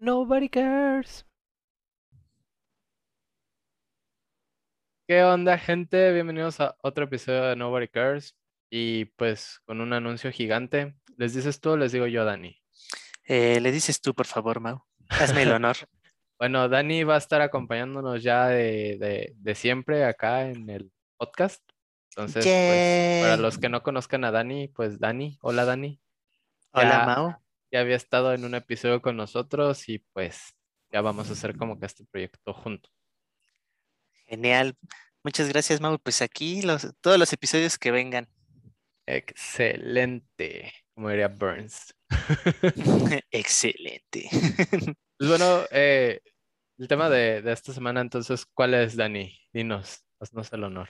Nobody cares. ¿Qué onda, gente? Bienvenidos a otro episodio de Nobody Cares. Y pues con un anuncio gigante. ¿Les dices tú o les digo yo, Dani? Eh, le dices tú, por favor, Mau. Hazme el honor. Bueno, Dani va a estar acompañándonos ya de, de- de siempre acá en el podcast. Entonces, pues, para los que no conozcan a Dani, pues Dani, hola Dani, Hola, Ya. Mau. ya había estado en un episodio con nosotros y pues ya vamos a hacer como que este proyecto juntos. Genial. Muchas gracias, Mau. Pues aquí los, todos los episodios que vengan. Excelente, como diría Burns. Excelente. Pues bueno, eh, el tema de, de esta semana, entonces, ¿cuál es, Dani? Dinos, haznos el honor.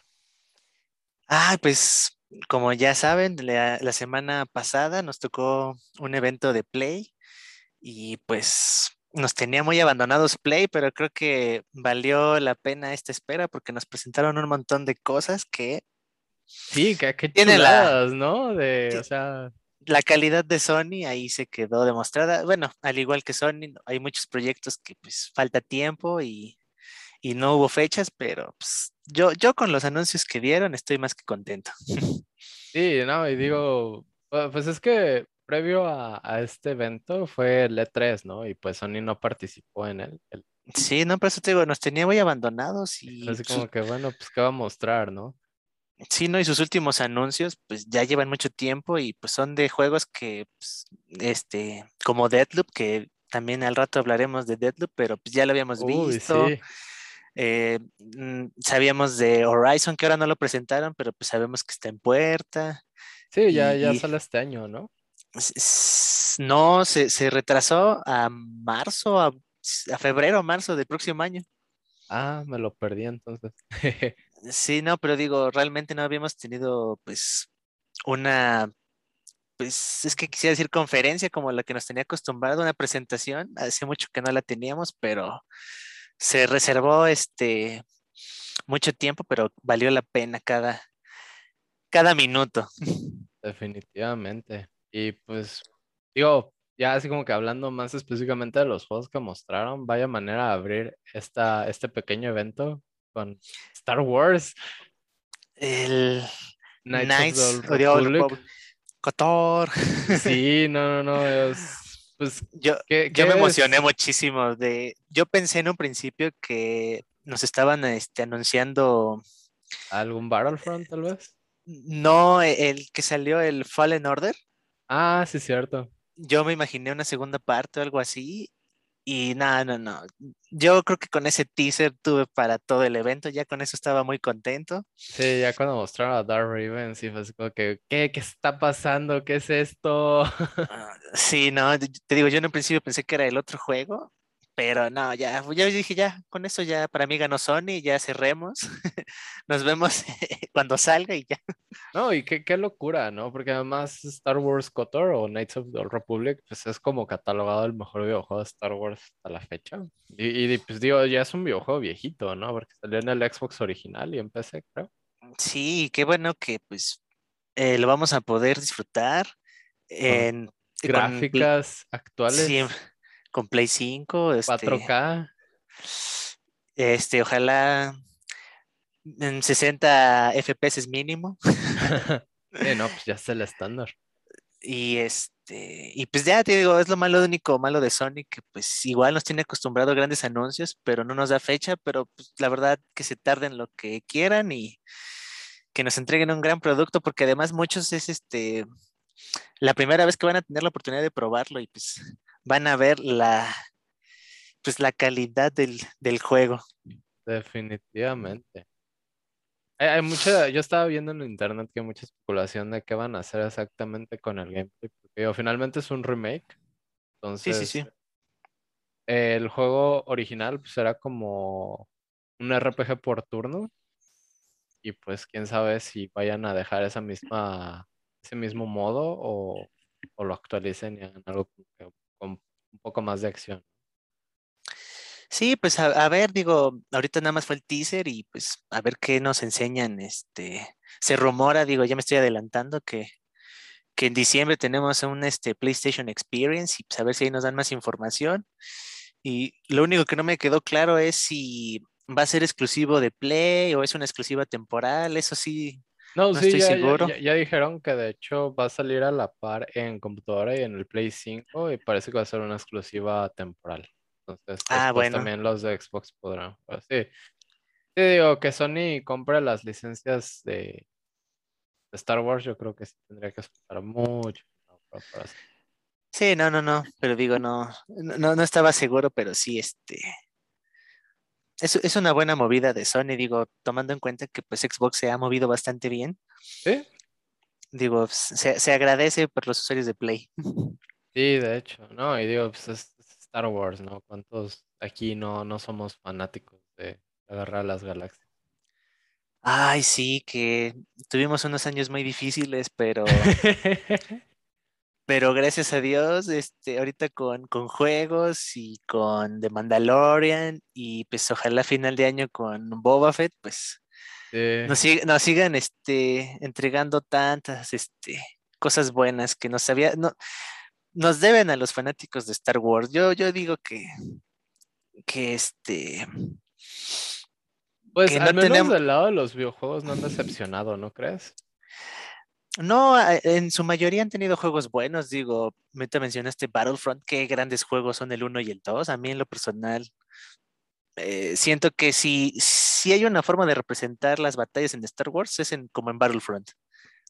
Ah, pues como ya saben, la, la semana pasada nos tocó un evento de Play y pues nos tenía muy abandonados Play, pero creo que valió la pena esta espera porque nos presentaron un montón de cosas que Sí, qué, qué Tiene la- ¿no? De, Sí. o sea, la calidad de Sony ahí se quedó demostrada. Bueno, al igual que Sony, hay muchos proyectos que pues falta tiempo y, y no hubo fechas, pero pues, yo, yo con los anuncios que dieron estoy más que contento. sí, no, y digo, pu- pues es que previo a, a este evento fue el E3, ¿no? Y pues Sony no participó en él. El- Sí, no, por eso te digo, nos tenía muy abandonados y así su- como que, bueno, pues, ¿qué va a mostrar, no? sí, ¿no? Y sus últimos anuncios pues ya llevan mucho tiempo y pues son de juegos que, pues, este, como Deadloop, que también al rato hablaremos de Deadloop, pero pues ya lo habíamos Uy, visto. sí. Eh, mm, sabíamos de Horizon, que ahora no lo presentaron, pero pues sabemos que está en puerta. Sí, ya, ya Y- sale este año, ¿no? No, se, se retrasó a marzo, a, a febrero, marzo del próximo año. Ah, me lo perdí entonces. Sí, no, pero digo, realmente no habíamos tenido pues una, pues es que quisiera decir conferencia como la que nos tenía acostumbrado, una presentación. Hace mucho que no la teníamos, pero se reservó este mucho tiempo, pero valió la pena cada, cada minuto. Definitivamente. Y pues, digo, ya así como que hablando más específicamente de los juegos que mostraron, vaya manera de abrir esta, este pequeño evento con Star Wars, El Knights Knights of the Republic. Republic. Cotor. Sí, no, no, no, es, pues, Yo, ¿qué, yo qué me es? emocioné muchísimo de, yo pensé en un principio que nos estaban este, anunciando, ¿Algún Battlefront tal vez? no e- el que salió el Fallen Order, Ah, sí, cierto. yo me imaginé una segunda parte o algo así, y no, no, no, yo creo que con ese teaser tuve para todo el evento, ya con eso estaba muy contento. Sí, ya cuando mostraron a Darth Raven, sí fue así como que, ¿qué? ¿Qué está pasando? ¿Qué es esto? Ah, Sí, no, te te digo, yo en un principio pensé que era el otro juego, pero no, ya, ya dije, ya, con eso ya para mí ganó Sony, ya cerremos, nos vemos cuando salga y ya. No, y qué, qué locura, ¿no? Porque además Star Wars KOTOR o Knights of the Old Republic, pues es como catalogado el mejor videojuego de Star Wars hasta la fecha. Y, y, pues digo, ya es un videojuego viejito, ¿no? Porque salió en el Xbox original y en PC, creo. Sí, qué bueno que pues eh, lo vamos a poder disfrutar en con Gráficas actuales, sí, con Play 5, este, 4K. este, ojalá en 60 FPS mínimo. Sí, no, pues ya es el estándar. Y este, y pues ya te digo, es lo malo, único malo de Sony, que pues igual nos tiene acostumbrado a grandes anuncios, pero no nos da fecha, pero pues, la verdad que se tarden lo que quieran y que nos entreguen un gran producto, porque además muchos es este la primera vez que van a tener la oportunidad de probarlo y pues van a ver la pues la calidad del, del juego. Definitivamente. Hay, hay mucha, yo estaba viendo en internet que hay mucha especulación de qué van a hacer exactamente con el gameplay, porque digo, finalmente es un remake. Sí, Entonces, sí, sí. el juego original pues era como un RPG por turno. Y pues quién sabe si vayan a dejar esa misma, ese mismo modo o, o lo actualicen y hagan algo como que con un poco más de acción. Sí, pues a, ver, digo, ahorita nada más fue el teaser y pues a ver qué nos enseñan. Este, se rumora, digo, ya me estoy adelantando que, que en diciembre tenemos un este, PlayStation Experience y pues, a ver si ahí nos dan más información. Y lo único que no me quedó claro es si va a ser exclusivo de Play o es una exclusiva temporal. Eso sí, No, no sí, estoy ya, seguro. ya- ya dijeron que de hecho va a salir a la par en computadora y en el Play 5 y parece que va a ser una exclusiva temporal. Entonces, Ah, bueno. también los de Xbox podrán jugar. Sí, sí, digo que Sony compre las licencias de, Star Wars, yo creo que sí tendría que esperar mucho. ¿no? para- para hacer- Sí, no, no, no, pero digo, no, no no estaba seguro, pero sí, este, es, es una buena movida de Sony, digo, tomando en cuenta que pues Xbox se ha movido bastante bien, Sí, digo, se, se agradece por los usuarios de Play. sí, de hecho, ¿no? Y digo, pues es, es Star Wars, ¿no? ¿Cuántos aquí no, no somos fanáticos de agarrar las galaxias? Ay, sí, que tuvimos unos años muy difíciles, pero, pero gracias a Dios, este, ahorita con, con juegos y con The Mandalorian y pues ojalá final de año con Boba Fett, pues Sí. nos, sig- nos sigan este, entregando tantas este, cosas buenas que nos había, no, nos deben a los fanáticos de Star Wars. Yo, yo digo que, que este, Pues que al no menos tenem- del lado de los videojuegos no han decepcionado, ¿no crees? No, a- en su mayoría han tenido juegos buenos. Digo, ahorita mencionaste Battlefront, qué grandes juegos son el 1 y el 2. A mí en lo personal, eh, siento que si, si hay una forma de representar las batallas en Star Wars, es en, como en Battlefront.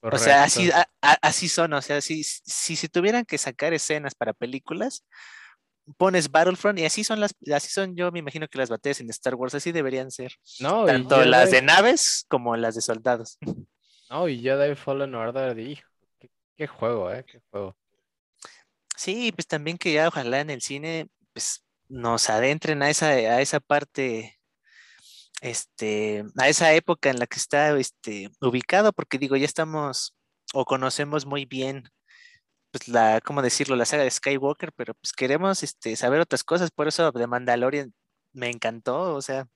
O sea, así, Correcto. a- a- así son, o sea, si, si se tuvieran que sacar escenas para películas, pones Battlefront y así son las, así son, yo me imagino que las batallas en Star Wars así deberían ser, No, tanto las de naves como las de soldados. No, y Jedi Fallen Order, hijo, qué, qué juego, ¿eh? Qué juego. Sí, pues también que ya ojalá en el cine, pues nos adentren a esa, a esa parte, este, a esa época en la que está, este, ubicado, porque digo, ya estamos o conocemos muy bien pues la, ¿cómo decirlo? La saga de Skywalker, pero pues queremos este, saber otras cosas, por eso de Mandalorian me encantó, o sea,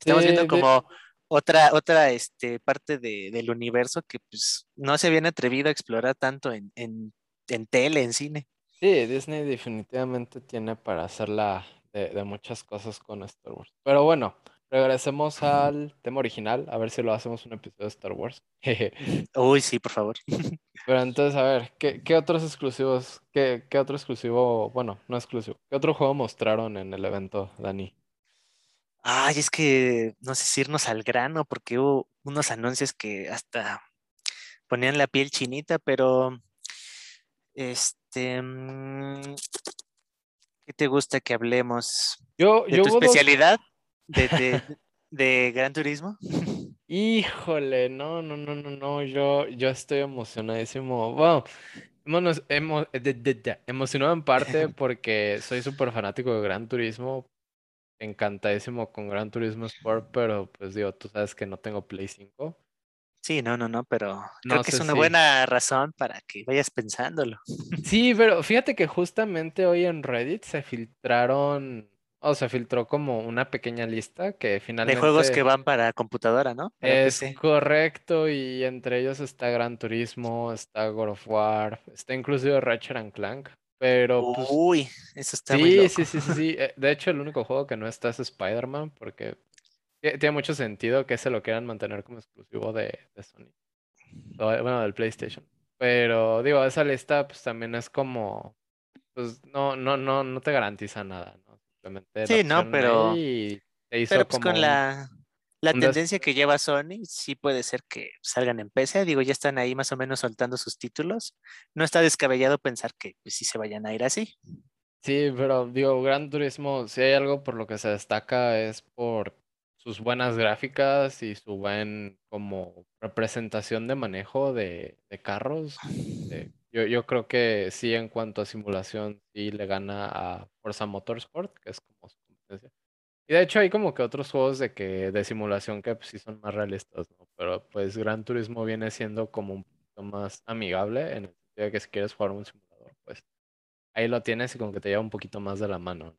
estamos Sí, viendo de- como otra, otra este, parte de- del universo que pues no se habían atrevido a explorar tanto en, en, en tele, en cine. Sí, Disney definitivamente tiene para hacerla de, de muchas cosas con Star Wars. Pero bueno, regresemos al tema original, a ver si lo hacemos un episodio de Star Wars. Uy, sí, por favor. Pero entonces, a ver, ¿qué, qué otros exclusivos, qué, qué otro exclusivo, bueno, no exclusivo, qué otro juego mostraron en el evento, Dani? Ay, es que no sé si irnos al grano, porque hubo unos anuncios que hasta ponían la piel chinita, pero este, mm, ¿qué te gusta que hablemos? Yo, ¿De yo tu dos- especialidad? ¿De, de, de Gran Turismo? Híjole, no, no, no, no, no, yo, yo estoy emocionadísimo. Bueno, emo- de- emocionado en parte porque soy súper fanático de Gran Turismo, encantadísimo con Gran Turismo Sport, pero pues digo, tú sabes que no tengo Play 5. Sí, no, no, no, pero creo que es una si- buena razón para que vayas pensándolo. Sí, pero fíjate que justamente hoy en Reddit se filtraron, o se filtró como una pequeña lista que De finalmente... juegos que van para computadora, ¿no? Para Es PC. correcto, y entre ellos está Gran Turismo, está God of War, está inclusive Ratchet and Clank, pero pues Uy, eso está muy sí, loco. sí, sí, sí, sí. eh, De hecho, el único juego que no está es Spider-Man, porque ti- tiene mucho sentido que se lo quieran mantener como exclusivo de, de Sony, bueno, del PlayStation. Pero digo, esa lista pues también es como, pues no, no, no, no te garantiza nada, ¿no? Simplemente Sí, no, pero- ahí y te hizo Pero pues como con un- la, la tendencia que lleva Sony, sí puede ser que salgan en PC. Digo, ya están ahí más o menos soltando sus títulos. No está descabellado pensar que pues, sí se vayan a ir así. Sí, pero digo, Gran Turismo, si hay algo por lo que se destaca es por sus buenas gráficas y su buen como representación de manejo de, de carros. Yo, yo creo que sí, en cuanto a simulación, sí le gana a Forza Motorsport, que es como su competencia. Y de hecho hay como que otros juegos de que de simulación que pues, sí son más realistas, ¿no? Pero pues Gran Turismo viene siendo como un poquito más amigable en el sentido de que si quieres jugar un simulador, pues ahí lo tienes y como que te lleva un poquito más de la mano, ¿no?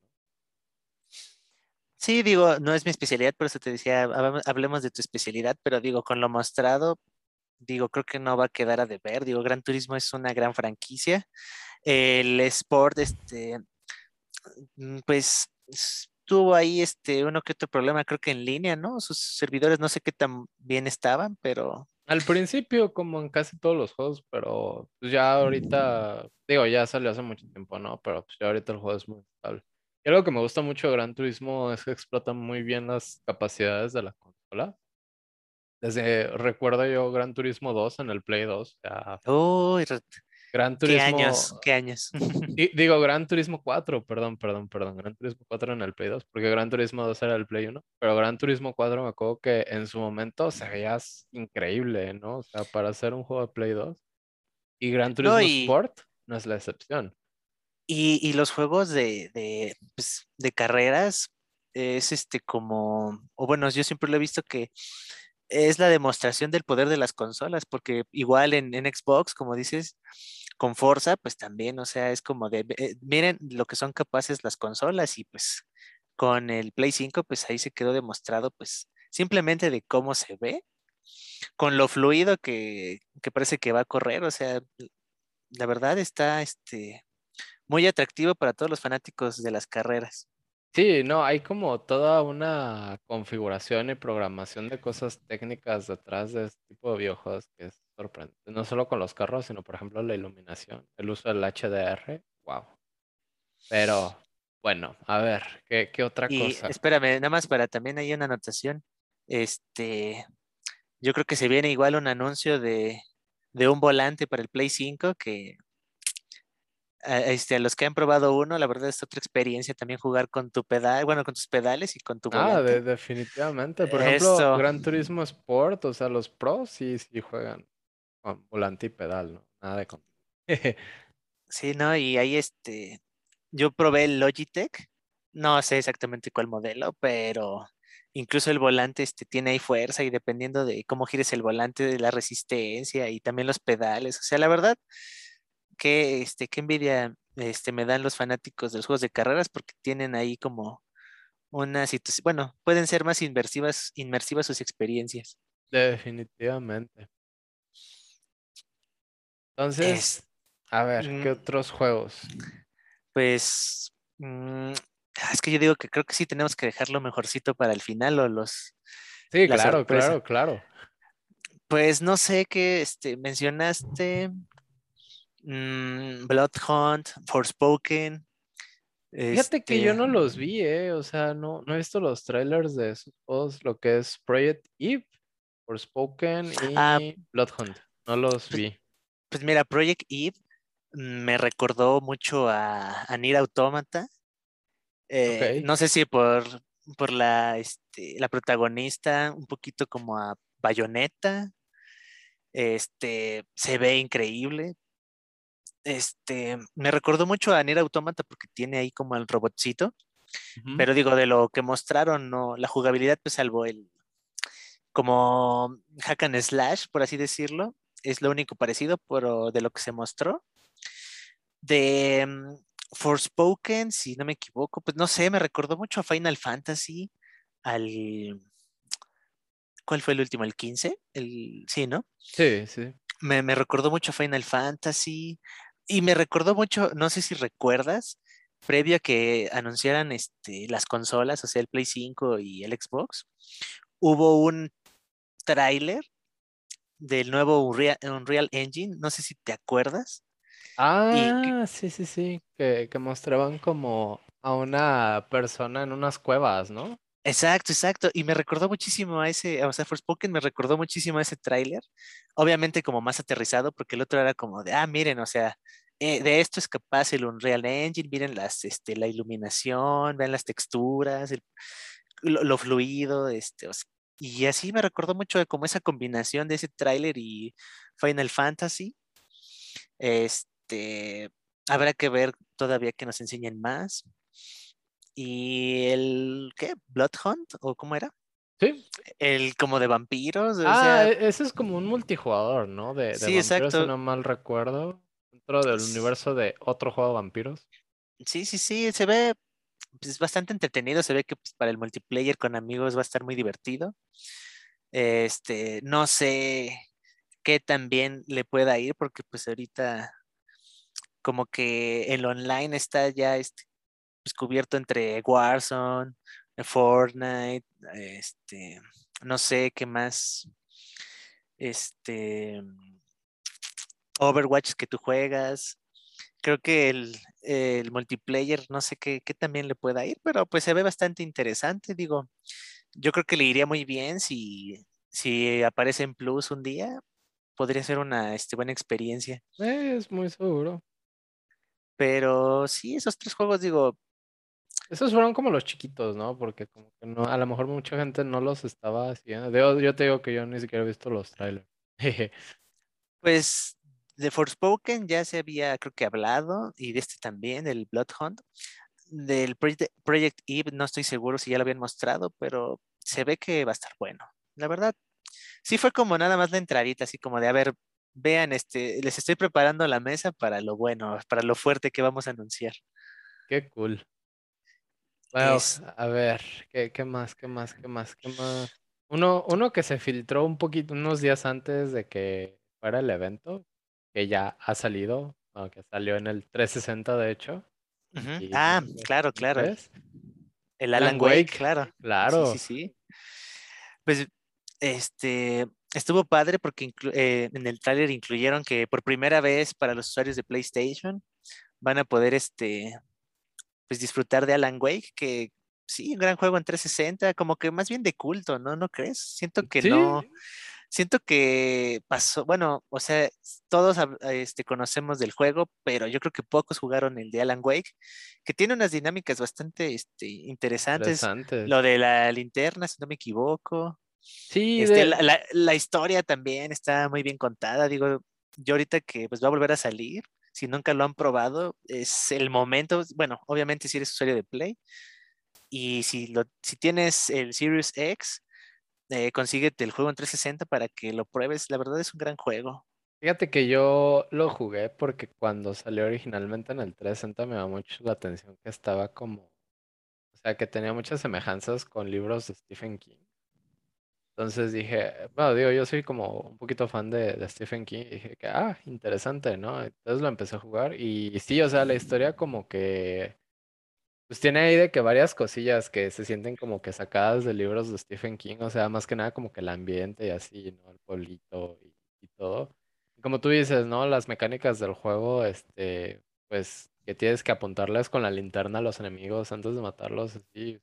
Sí, digo, no es mi especialidad, por eso te decía, hab- hablemos de tu especialidad, pero digo, con lo mostrado, digo, creo que no va a quedar a deber. Digo, Gran Turismo es una gran franquicia. El Sport, este, mm, pues tuvo ahí este uno que otro problema, creo que en línea, ¿no? Sus servidores no sé qué tan bien estaban, pero Al principio, como en casi todos los juegos, pero pues ya ahorita, digo, ya salió hace mucho tiempo, ¿no? Pero pues ya ahorita el juego es muy estable. Y algo que me gusta mucho de Gran Turismo es que explota muy bien las capacidades de la consola. Desde, recuerdo yo Gran Turismo 2 en el Play 2, o sea, uy, Gran qué Turismo, años, qué años. di- digo Gran Turismo 4, perdón, perdón, perdón, Gran Turismo 4 en el Play 2, porque Gran Turismo 2 era el Play 1, pero Gran Turismo 4 me acuerdo que en su momento se veía increíble, ¿no? O sea, para hacer un juego de Play 2. Y Gran No, Turismo y, Sport no es la excepción. y, y los juegos de, de, pues, de carreras es este como, o bueno, yo siempre lo he visto que es la demostración del poder de las consolas, porque igual en, Xbox, como dices, con Forza, pues también, o sea, es como de, miren lo que son capaces las consolas y pues con el Play 5, pues ahí se quedó demostrado, pues simplemente de cómo se ve, con lo fluido que, que parece que va a correr, o sea, la verdad está este, muy atractivo para todos los fanáticos de las carreras. Sí, no, hay como toda una configuración y programación de cosas técnicas detrás de este tipo de videojuegos que es sorprendente. No solo con los carros, sino por ejemplo la iluminación, el uso del HDR. Wow. Pero bueno, a ver, ¿qué, qué otra Y cosa? espérame, nada más para también hay una anotación. Este, yo creo que se viene igual un anuncio de, de un volante para el Play 5 que este, a los que han probado uno, la verdad es otra experiencia también jugar con tu pedal, bueno, con tus pedales y con tu Ah, de- volante. definitivamente. Por ejemplo, Esto, Gran Turismo Sport, o sea, los pros sí, sí juegan con volante y pedal, ¿no? Nada de con... sí, ¿no? Y ahí este, yo probé el Logitech, no sé exactamente cuál modelo, pero incluso el volante este, tiene ahí fuerza y dependiendo de cómo gires el volante, de la resistencia y también los pedales. O sea, la verdad, que este, qué envidia este, me dan los fanáticos de los juegos de carreras porque tienen ahí como una situación, bueno, pueden ser más inmersivas, inmersivas sus experiencias. Definitivamente. Entonces, Es, a ver, ¿qué otros juegos? pues, mm, ah, es que yo digo que creo que sí tenemos que dejarlo mejorcito para el final o los, Sí, la claro, sorpresa. claro, claro. Pues no sé qué este, mencionaste, mm, Bloodhunt, Forspoken, Fíjate que yo este, no los vi, ¿eh? O sea, no, no he visto los trailers de esos lo que es Project Eve, Forspoken ah, y Bloodhunt. No los pues, vi. pues mira, Project Eve me recordó mucho a, a Nier Automata. Eh, no sé si por, por la, este, la protagonista, un poquito como a Bayonetta. Este, se ve increíble. Este, me recordó mucho a Nier Automata porque tiene ahí como el robotcito. Pero digo, de lo que mostraron, no, la jugabilidad, pues salvo el, como hack and slash, por así decirlo, es lo único parecido, pero de lo que se mostró. De mm, Forspoken, si no me equivoco, pues no sé, me recordó mucho a Final Fantasy, al... ¿Cuál fue el último? ¿El 15? El... Sí, ¿no? Sí, sí. Me, me recordó mucho a Final Fantasy y me recordó mucho, no sé si recuerdas, previo a que anunciaran este, las consolas, o sea, el Play 5 y el Xbox, hubo un tráiler del nuevo Unreal, Unreal Engine, no sé si te acuerdas. Ah, sí, sí, sí. Que, que mostraban como a una persona en unas cuevas, ¿no? Exacto, exacto. Y me recordó muchísimo a ese, o sea, Forspoken me recordó muchísimo a ese tráiler. Obviamente como más aterrizado, porque el otro era como de, ah, miren, o sea, eh, de esto es capaz el Unreal Engine, miren las, este, la iluminación, vean las texturas, lo, fluido, este, o sea, y así me recordó mucho como esa combinación de ese tráiler y Final Fantasy. Este, habrá que ver todavía que nos enseñen más. Y el, ¿qué? ¿Bloodhunt? ¿O cómo era? Sí. El como de vampiros, o Ah, sea, e- ese es como un multijugador, ¿no? De, de sí, vampiros, si exacto. no mal recuerdo. Dentro del universo de otro juego de vampiros. Sí, sí, sí, se ve pues, bastante entretenido, se ve que pues, para el multiplayer con amigos va a estar muy divertido. Este, no sé qué también le pueda ir, porque pues ahorita como que el online está ya este, pues, cubierto entre Warzone, Fortnite, este, no sé qué más, este, Overwatch que tú juegas. Creo que el, el multiplayer, no sé qué, qué, también le pueda ir, pero pues se ve bastante interesante. Digo, yo creo que le iría muy bien si, si aparece en Plus un día. Podría ser una este, buena experiencia. es muy seguro. Pero sí, esos tres juegos, digo. Esos fueron como los chiquitos, ¿no? Porque como que no, a lo mejor mucha gente no los estaba haciendo. Yo, te digo que yo ni siquiera he visto los trailers. pues de Forspoken ya se había, creo que hablado, y de este también, el Bloodhound. Del Project Eve no estoy seguro si ya lo habían mostrado, pero se ve que va a estar bueno. La verdad, sí fue como nada más la entradita, así como de, a ver, vean, este, les estoy preparando la mesa para lo bueno, para lo fuerte que vamos a anunciar. Qué cool. Bueno, a ver, ¿qué, ¿qué, más, qué más, qué más, qué más? Uno, uno que se filtró un poquito, unos días antes de que fuera el evento, que ya ha salido, que salió en el 360 de hecho. ah, claro, claro. El Alan, Wake, claro. Claro. Sí, sí, sí. Pues, este, estuvo padre porque eh, en el tráiler incluyeron que por primera vez para los usuarios de PlayStation van a poder, este, pues disfrutar de Alan Wake, que sí, un gran juego en 360, como que más bien de culto, ¿no? ¿No crees? Siento que no, siento que pasó, bueno, o sea, todos este, conocemos del juego, pero yo creo que pocos jugaron el de Alan Wake, que tiene unas dinámicas bastante este, interesantes. Lo de la linterna, si no me equivoco. Sí, este, la, historia también está muy bien contada. Digo, yo ahorita que pues va a volver a salir, si nunca lo han probado, es el momento, bueno, obviamente si eres usuario de Play, y si, lo, si tienes el Series X, eh, consíguete el juego en 360 para que lo pruebes. La verdad es un gran juego. Fíjate que yo lo jugué porque cuando salió originalmente en el 360 me llamó mucho la atención que estaba como, o sea, que tenía muchas semejanzas con libros de Stephen King. Entonces dije, bueno, digo, yo soy como un poquito fan de, de Stephen King y dije que, ah, interesante, ¿no? Entonces lo empecé a jugar y sí, o sea, la historia como que pues tiene ahí de que varias cosillas que se sienten como que sacadas de libros de Stephen King, o sea, más que nada como que el ambiente y así, ¿no? El pueblito y, todo. como tú dices, ¿no? Las mecánicas del juego, este, pues que tienes que apuntarles con la linterna a los enemigos antes de matarlos, así,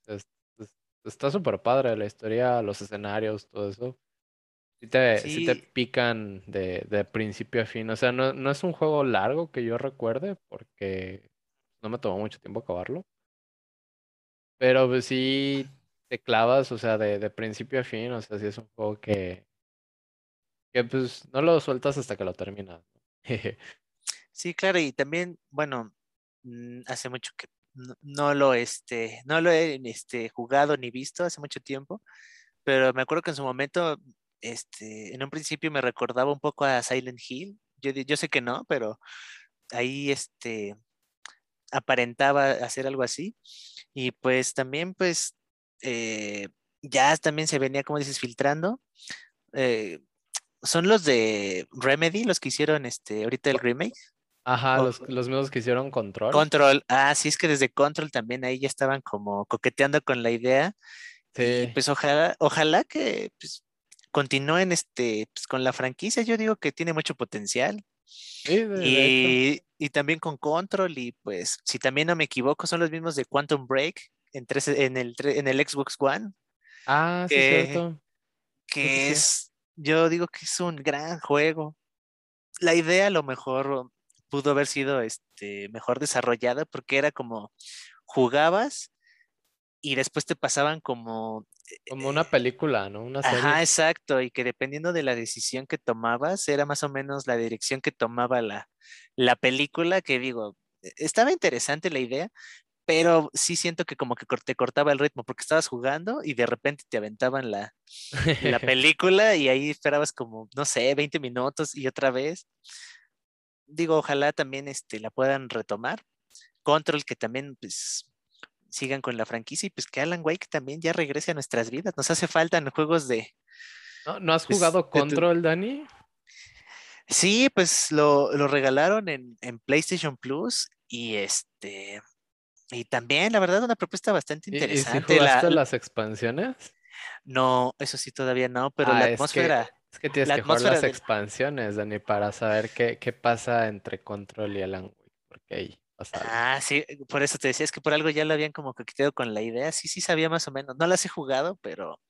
está súper padre la historia, los escenarios, todo eso. Sí te, sí. te pican de, de, principio a fin, o sea, no, no es un juego largo que yo recuerde porque no me tomó mucho tiempo acabarlo. Pero pues sí te clavas, o sea, de, de principio a fin, o sea, sí es un juego que, que pues no lo sueltas hasta que lo terminas. sí, claro, y también, bueno, mm, hace mucho que no, lo, este, no lo he este, jugado ni visto hace mucho tiempo, pero me acuerdo que en su momento, este, en un principio me recordaba un poco a Silent Hill. Yo, yo sé que no, pero ahí este, aparentaba hacer algo así. Y pues también, pues, eh, ya también se venía, como dices, filtrando. Eh, son los de Remedy, los que hicieron este, ahorita el remake. Ajá, los, los, mismos que hicieron Control. Control, ah, sí, es que desde Control también ahí ya estaban como coqueteando con la idea. Sí. pues ojalá, ojalá que pues, continúen este, pues, con la franquicia. Yo digo que tiene mucho potencial. y, y, también con Control, y pues, si también no me equivoco, son los mismos de Quantum Break en, en, el, en el Xbox One. Ah, sí, cierto. Que es, yo digo que es un gran juego. La idea a lo mejor pudo haber sido este, mejor desarrollada porque era como jugabas y después te pasaban como... Como una película, ¿no? Una serie. Ajá, exacto, y que dependiendo de la decisión que tomabas, era más o menos la dirección que tomaba la, la película, que digo, e, estaba interesante la idea, pero sí siento que como que te cortaba el ritmo porque estabas jugando y de repente te aventaban la, la película y ahí esperabas como, no sé, 20 minutos y otra vez digo, ojalá también este, la puedan retomar. Control, que también pues sigan con la franquicia y pues que Alan Wake también ya regrese a nuestras vidas. Nos hace falta en juegos de... ¿No, has pues, jugado Control, Dani? Sí, pues lo, lo regalaron en, en PlayStation Plus y este, y también, la verdad, una propuesta bastante ¿Y, y si interesante. La, jugaste las expansiones? no, eso sí todavía no, pero la Ah, es que, atmósfera, es que tienes la que jugar las del, expansiones, Dani, para saber qué, qué pasa entre Control y Alan Wake, porque ahí pasa algo. ah, sí, por eso te decía, es que por algo ya lo habían como coqueteado con la idea, sí, sí sabía más o menos, no las he jugado, pero,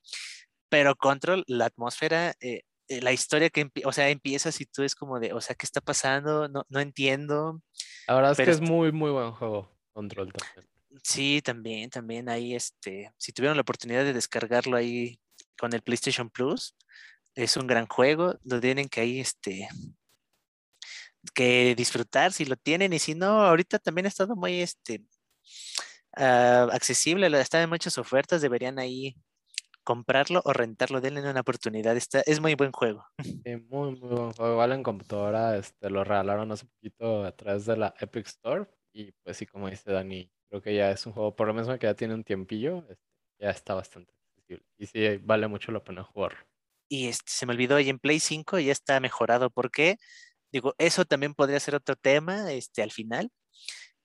pero Control, la atmósfera, eh, eh, la historia que, o sea, empiezas y tú es como de, o sea, ¿qué está pasando? No, no entiendo, La verdad es que es muy, muy buen juego, Control también. Sí, también, también ahí, este, si tuvieron la oportunidad de descargarlo ahí con el PlayStation Plus, es un gran juego, lo tienen que ahí, este, que disfrutar si lo tienen y si no, ahorita también ha estado muy, este, ah, accesible, está en muchas ofertas, deberían ahí comprarlo o rentarlo, denle una oportunidad, está, es muy buen juego. Sí, muy, muy buen juego. Igual en computadora, este, lo regalaron hace poquito a través de la Epic Store. Y pues sí, como dice Dani, creo que ya es un juego, por lo menos que ya tiene un tiempillo, este, ya está bastante accesible. Y sí, vale mucho la pena jugar. Y este, se me olvidó, y en Play 5 ya está mejorado, ¿por qué? Digo, eso también podría ser otro tema, este, al final,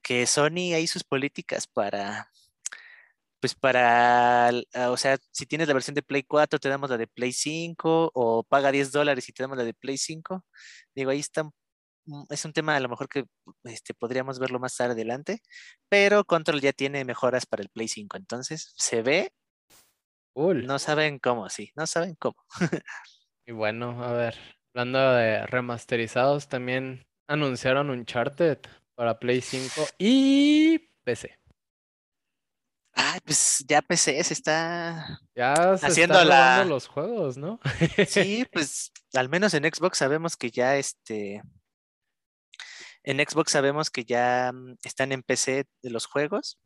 que Sony hay sus políticas para, pues para, ah, o sea, si tienes la versión de Play 4, te damos la de Play 5, o paga 10 dólares y te damos la de Play 5. Digo, ahí está, es un tema a lo mejor que este, podríamos verlo más adelante, pero Control ya tiene mejoras para el Play 5, entonces se ve, Cool. no saben cómo, sí, no saben cómo. Y bueno, a ver, hablando de remasterizados, también anunciaron Uncharted para Play 5 y PC. Ay, pues ya PC se está Ya se haciendo la... los juegos, ¿no? Sí, pues al menos en Xbox sabemos que ya este... En Xbox sabemos que ya mm, están en PC de los juegos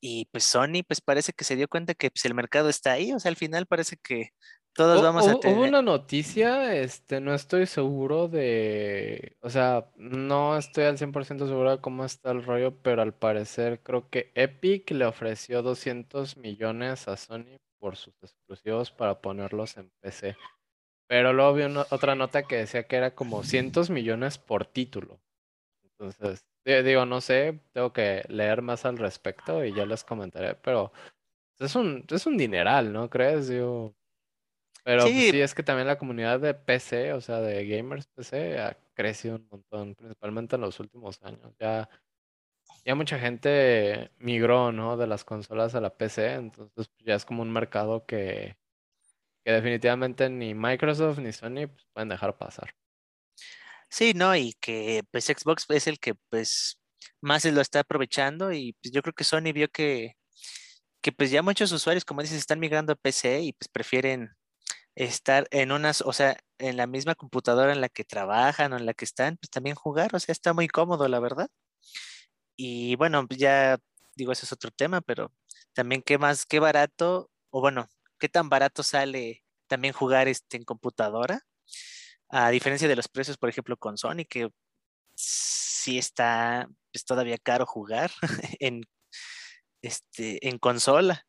y pues Sony pues parece que se dio cuenta que pues el mercado está ahí, o sea, al final parece que todos vamos a Hubo, hubo tener... una noticia, este, no estoy seguro de, o sea, no estoy al 100% seguro de cómo está el rollo, pero al parecer creo que Epic le ofreció 200 millones a Sony por sus exclusivos para ponerlos en PC. Pero luego vi una- otra nota que decía que era como cientos millones por título. Entonces, digo, no sé, tengo que leer más al respecto y ya les comentaré, pero es un, es un dineral, ¿no crees? Digo, pero pues, Sí, sí, es que también la comunidad de PC, o sea, de gamers PC, ha crecido un montón, principalmente en los últimos años. Ya, ya mucha gente migró, ¿no? De las consolas a la PC, entonces pues, ya es como un mercado que, que definitivamente ni Microsoft ni Sony pues, pueden dejar pasar. Sí, no, y que pues Xbox es el que pues más se lo está aprovechando y pues yo creo que Sony vio que, que pues ya muchos usuarios, como dices, están migrando a PC y pues prefieren estar en unas, o sea, en la misma computadora en la que trabajan o en la que están, pues también jugar, o sea, está muy cómodo, la verdad. Y bueno, pues ya digo, ese es otro tema, pero también qué más, qué barato, o bueno, qué tan barato sale también jugar este en computadora, a diferencia de los precios, por ejemplo, con Sony, que sí está pues, todavía caro jugar en, este, en consola.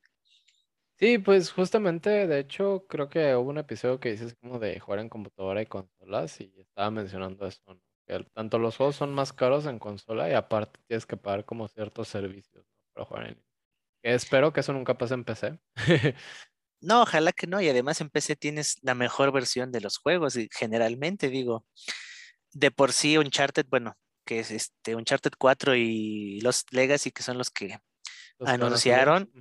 Sí, pues justamente, de hecho, creo que hubo un episodio que dices como de jugar en computadora y consolas y estaba mencionando eso, ¿no? Que tanto los juegos son más caros en consola y aparte tienes que pagar como ciertos servicios, para jugar en espero que eso nunca pase en PC. No, ojalá que no, y además en PC tienes la mejor versión de los juegos, y generalmente digo, de por sí Uncharted, bueno, que es este Uncharted 4 y los Legacy, que son los que Los anunciaron,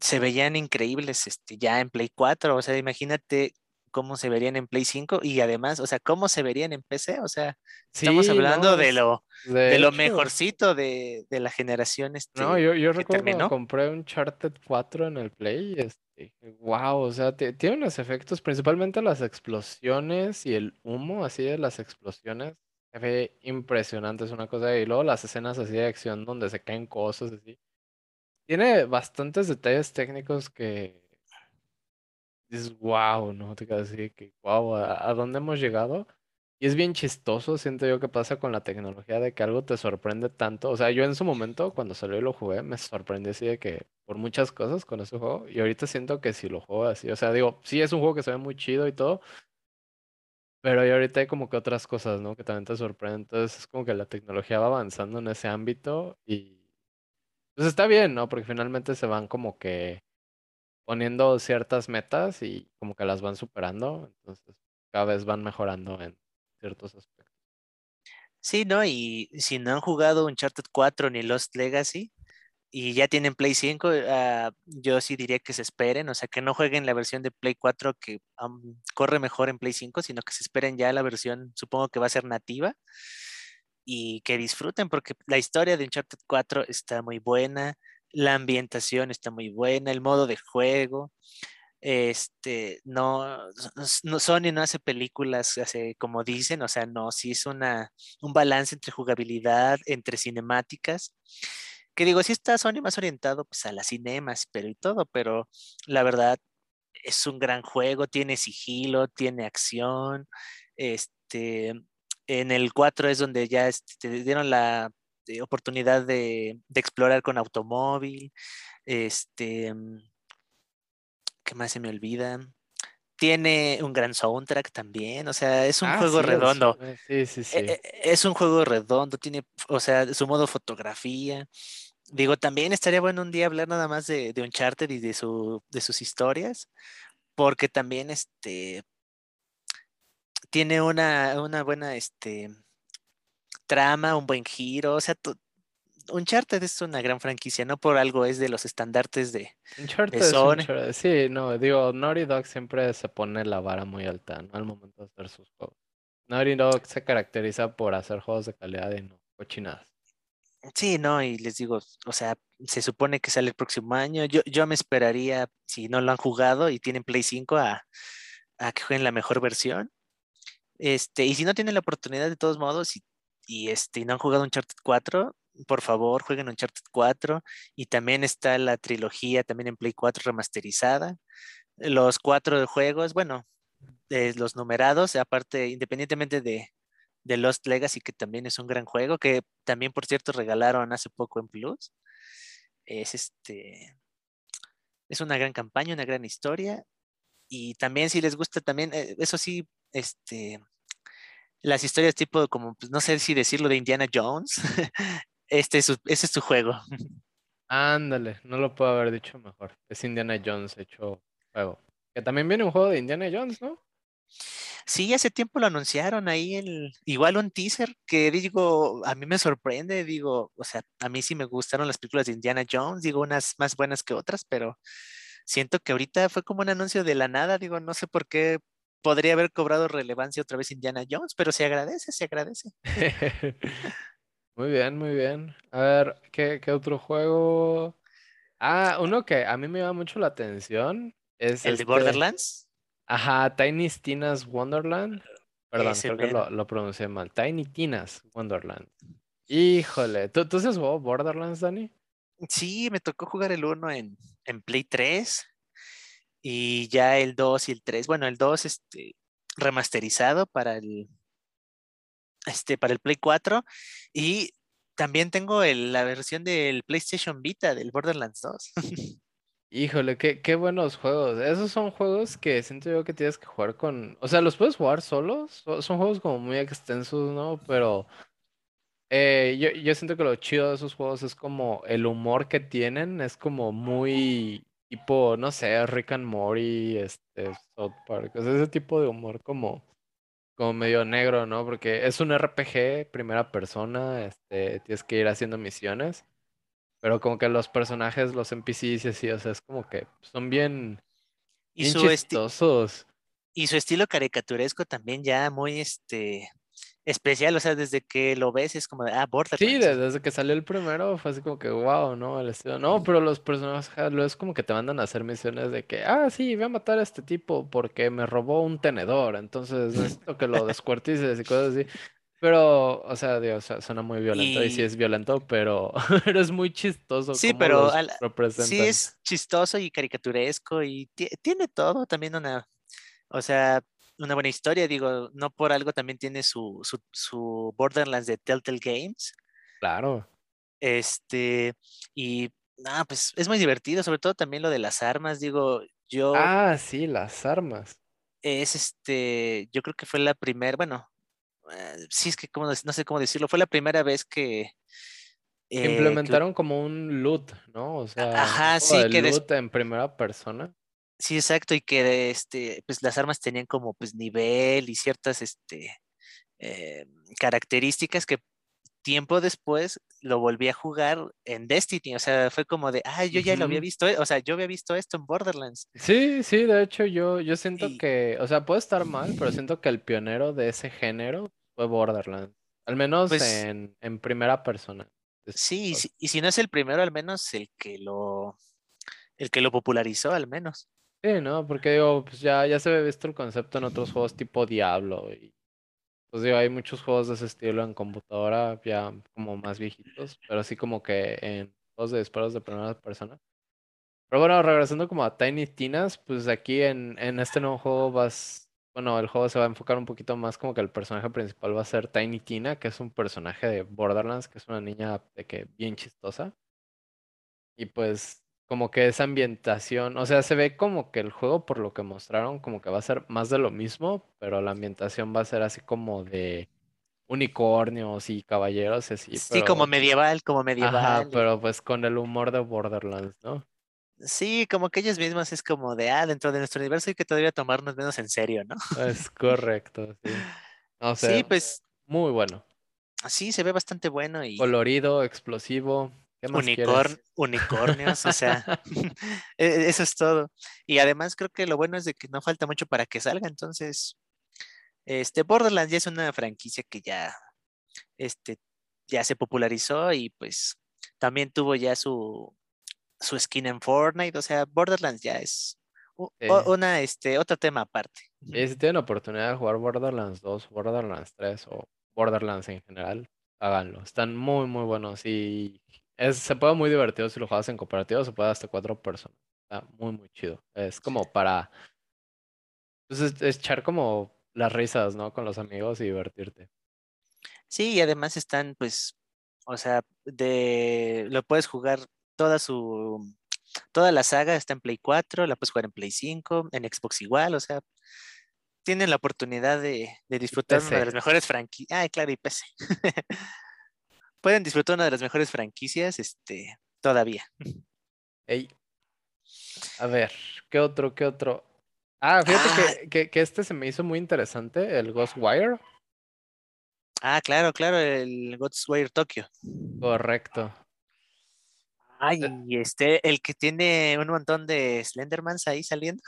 se veían increíbles este, ya en Play 4, o sea, imagínate cómo se verían en Play 5 y además, o sea, cómo se verían en PC, o sea, estamos hablando no, de lo, de de lo mejorcito de, de la generación No, este, yo, yo que recuerdo terminó. compré un Uncharted 4 en el Play, este, wow, o sea, ti- tiene unos efectos, principalmente las explosiones y el humo así de las explosiones, se ve impresionante, es una cosa, y luego las escenas así de acción donde se caen cosas así. Tiene bastantes detalles técnicos que dices, wow, ¿no? Te quedas así que, wow, ¿a, dónde hemos llegado? Y es bien chistoso, siento yo que pasa con la tecnología de que algo te sorprende tanto. O sea, yo en su momento, cuando salió y lo jugué, me sorprendí así de que por muchas cosas con ese juego. Y ahorita siento que si lo juego así, o sea, digo, sí es un juego que se ve muy chido y todo, Pero y ahorita hay como que otras cosas, ¿no? Que también te sorprenden. Entonces es como que la tecnología va avanzando en ese ámbito y pues está bien, ¿no? Porque finalmente se van como que poniendo ciertas metas y como que las van superando. Entonces cada vez van mejorando en ciertos aspectos. Sí, ¿no? Y si no han jugado Uncharted 4 ni Lost Legacy y ya tienen Play 5, ah, yo sí diría que se esperen, o sea, que no jueguen la versión de Play 4 que corre mejor en Play 5, sino que se esperen ya la versión, supongo que va a ser nativa y que disfruten porque la historia de Uncharted 4 está muy buena, la ambientación está muy buena, el modo de juego. Este, no, no, Sony no hace películas hace, como dicen, o sea, no, sí es una, un balance entre jugabilidad, entre cinemáticas. Que digo, sí está Sony más orientado pues, a las cinemas, pero y todo, pero la verdad es un gran juego, tiene sigilo, tiene acción. Este, en el 4 es donde ya este, te dieron la eh, oportunidad de, de, explorar con automóvil. Este, ¿qué más se me olvida? Tiene un gran soundtrack también, o sea, es un Ah, juego sí, redondo. so- sí, sí, sí. Es un juego redondo, tiene, o sea, su modo fotografía. Digo, también estaría bueno un día hablar nada más de, de Uncharted y de, su, de sus historias, porque también este, tiene una, una buena este, trama, un buen giro, o sea, Uncharted es una gran franquicia, no por algo es de los estandartes de, de Uncharted es Sony. Uncharted. Sí, no, digo, Naughty Dog siempre se pone la vara muy alta, ¿no? Al momento de hacer sus juegos. Naughty Dog se caracteriza por hacer juegos de calidad y no cochinadas. Sí, no, y les digo, o sea, se supone que sale el próximo año. Yo, yo me esperaría, si no lo han jugado y tienen Play 5, a, a que jueguen la mejor versión. Este, y si no tienen la oportunidad de todos modos y, y, este, no han jugado Uncharted 4, por favor, jueguen Uncharted 4. Y también está la trilogía también en Play 4 remasterizada. Los cuatro juegos, bueno, eh, los numerados, aparte, independientemente de, de Lost Legacy, que también es un gran juego, que también, por cierto, regalaron hace poco en Plus. Es este, es una gran campaña, una gran historia. Y también si les gusta también, eh, eso sí, este, las historias tipo como, pues, no sé si decirlo de Indiana Jones, este es su, ese es su juego. Ándale, no lo puedo haber dicho mejor. Es Indiana Jones hecho juego. Que también viene un juego de Indiana Jones, ¿no? Sí, hace tiempo lo anunciaron ahí, el, igual un teaser que digo, a mí me sorprende, digo, o sea, a mí sí me gustaron las películas de Indiana Jones, digo, unas más buenas que otras, pero siento que ahorita fue como un anuncio de la nada, digo, no sé por qué podría haber cobrado relevancia otra vez Indiana Jones, pero se agradece, se agradece. Muy bien, muy bien. A ver, ¿qué, qué otro juego? Ah, uno que a mí me llama mucho la atención es El de este. Borderlands, Ajá, Tiny Tina's Wonderland. Perdón, ese creo que lo, lo pronuncié mal. Tiny Tina's Wonderland. Híjole, ¿tú, tú has jugado Borderlands, Dani? Sí, me tocó jugar el 1 en, en Play 3 y ya el 2 y el 3, bueno, el 2 este, remasterizado para el, este, para el Play 4 y también tengo el- la versión del PlayStation Vita del Borderlands 2. Híjole, qué, qué buenos juegos. Esos son juegos que siento yo que tienes que jugar con... O sea, los puedes jugar solos. so- Son juegos como muy extensos, ¿no? Pero eh, yo, yo siento que lo chido de esos juegos es como el humor que tienen. Es como muy tipo, no sé, Rick and Morty, este, South Park. O sea, ese tipo de humor como, como medio negro, ¿no? Porque es un RPG, primera persona, este, tienes que ir haciendo misiones. Pero como que los personajes, los NPCs y así, o sea, es como que son bien... Y Bien su, chistosos. y su estilo caricaturesco también ya muy este, especial, o sea, desde que lo ves es como de, ah, Sí, Borderlands. de- desde que salió el primero fue así como que wow, ¿no? El estilo. No, pero los personajes luego es como que te mandan a hacer misiones de que, ah, sí, voy a matar a este tipo porque me robó un tenedor, entonces necesito que lo descuartices y cosas así. Pero, o sea, Dios, suena muy violento y sí Y es violento, pero, pero es muy chistoso sí, pero al- sí es chistoso y caricaturesco y ti- tiene todo, también una, o sea, una buena historia, digo, no por algo también tiene su, su, su Borderlands de Telltale Games, Claro. este, y nada, pues es muy divertido, sobre todo también lo de las armas, digo, yo Ah, sí, las armas. es este, yo creo que fue la primera, bueno, eh, sí es que como, no sé cómo decirlo, fue la primera vez que... Eh, que- implementaron como un loot, ¿no? O sea, un Ajá, sí, des- loot en primera persona. Sí, exacto, y que este, pues las armas tenían como pues nivel y ciertas este, eh, características que tiempo después lo volví a jugar en Destiny, o sea, fue como de, ah, yo ya lo había visto, eh, o sea, yo había visto esto en Borderlands. Sí, sí, de hecho yo, yo siento Y- que, o sea, puede estar mal, pero siento que el pionero de ese género fue Borderlands. Al menos Pues- en, en primera persona. Sí, y si, y si no es el primero, al menos el que lo, el que lo popularizó, al menos. Sí, ¿no? Porque digo, pues ya, ya se había visto el concepto en otros juegos tipo Diablo y pues digo, hay muchos juegos de ese estilo en computadora ya como más viejitos, pero así como que en juegos de disparos de primera persona. Pero bueno, regresando como a Tiny Tinas, pues aquí en, en este nuevo juego vas, bueno, el juego se va a enfocar un poquito más como que el personaje principal va a ser Tiny Tina, que es un personaje de Borderlands, que es una niña de que bien chistosa. Y pues como que esa ambientación, o sea, se ve como que el juego por lo que mostraron como que va a ser más de lo mismo, pero la ambientación va a ser así como de unicornios y caballeros así, Sí, como medieval, como medieval. ajá, pero pues con el humor de Borderlands, ¿no? Sí, como que ellos mismos es como de, ah, dentro de nuestro universo hay que todavía tomarnos menos en serio, ¿no? Es correcto, sí. O sea, Sí, pues muy bueno. sí, se ve bastante bueno y Colorido, explosivo. ¿Qué más unicorn, unicornios, o sea, e- eso es todo. Y además creo que lo bueno es de que no falta mucho para que salga, entonces, este, Borderlands ya es una franquicia que ya, este, ya se popularizó y pues también tuvo ya su, su skin en Fortnite, o sea, Borderlands ya es Sí. o- una, este, otro tema aparte. Y si tienen oportunidad de jugar Borderlands 2, Borderlands 3 o Borderlands en general, háganlo. Están muy, muy buenos y es, se puede muy divertido si lo juegas en cooperativo, se puede hasta cuatro personas. Está muy, muy chido. Es como para pues, es- es echar como las risas, ¿no? Con los amigos y divertirte. Sí, y además están, pues, o sea, de lo puedes jugar toda su, toda la saga está en Play 4, la puedes jugar en Play 5, en Xbox igual, o sea, tienen la oportunidad de, de disfrutar una de las mejores franquicias. Ah, claro, y PC. Pueden disfrutar una de las mejores franquicias, este, todavía. Ey. A ver, ¿qué otro? ¿Qué otro? Ah, fíjate Ah. que, que, que este se me hizo muy interesante, el Ghostwire. Ah, claro, claro, el Ghostwire Tokyo. Correcto. Ay, y este, el que tiene un montón de Slendermans ahí saliendo.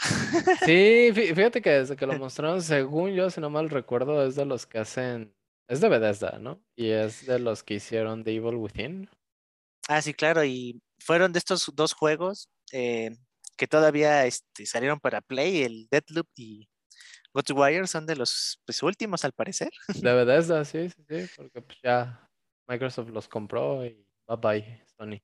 Sí, fí- fíjate que desde que lo mostraron, según yo, si no mal recuerdo, es de los que hacen. Es de Bethesda, ¿no? Y es de los que hicieron The Evil Within. Ah, sí, claro, y fueron de estos dos juegos eh, que todavía este, salieron para Play, el Deadloop y Ghostwire son de los pues, últimos al parecer. De Bethesda, sí, sí, sí, porque pues ya Microsoft los compró y bye bye, Sony.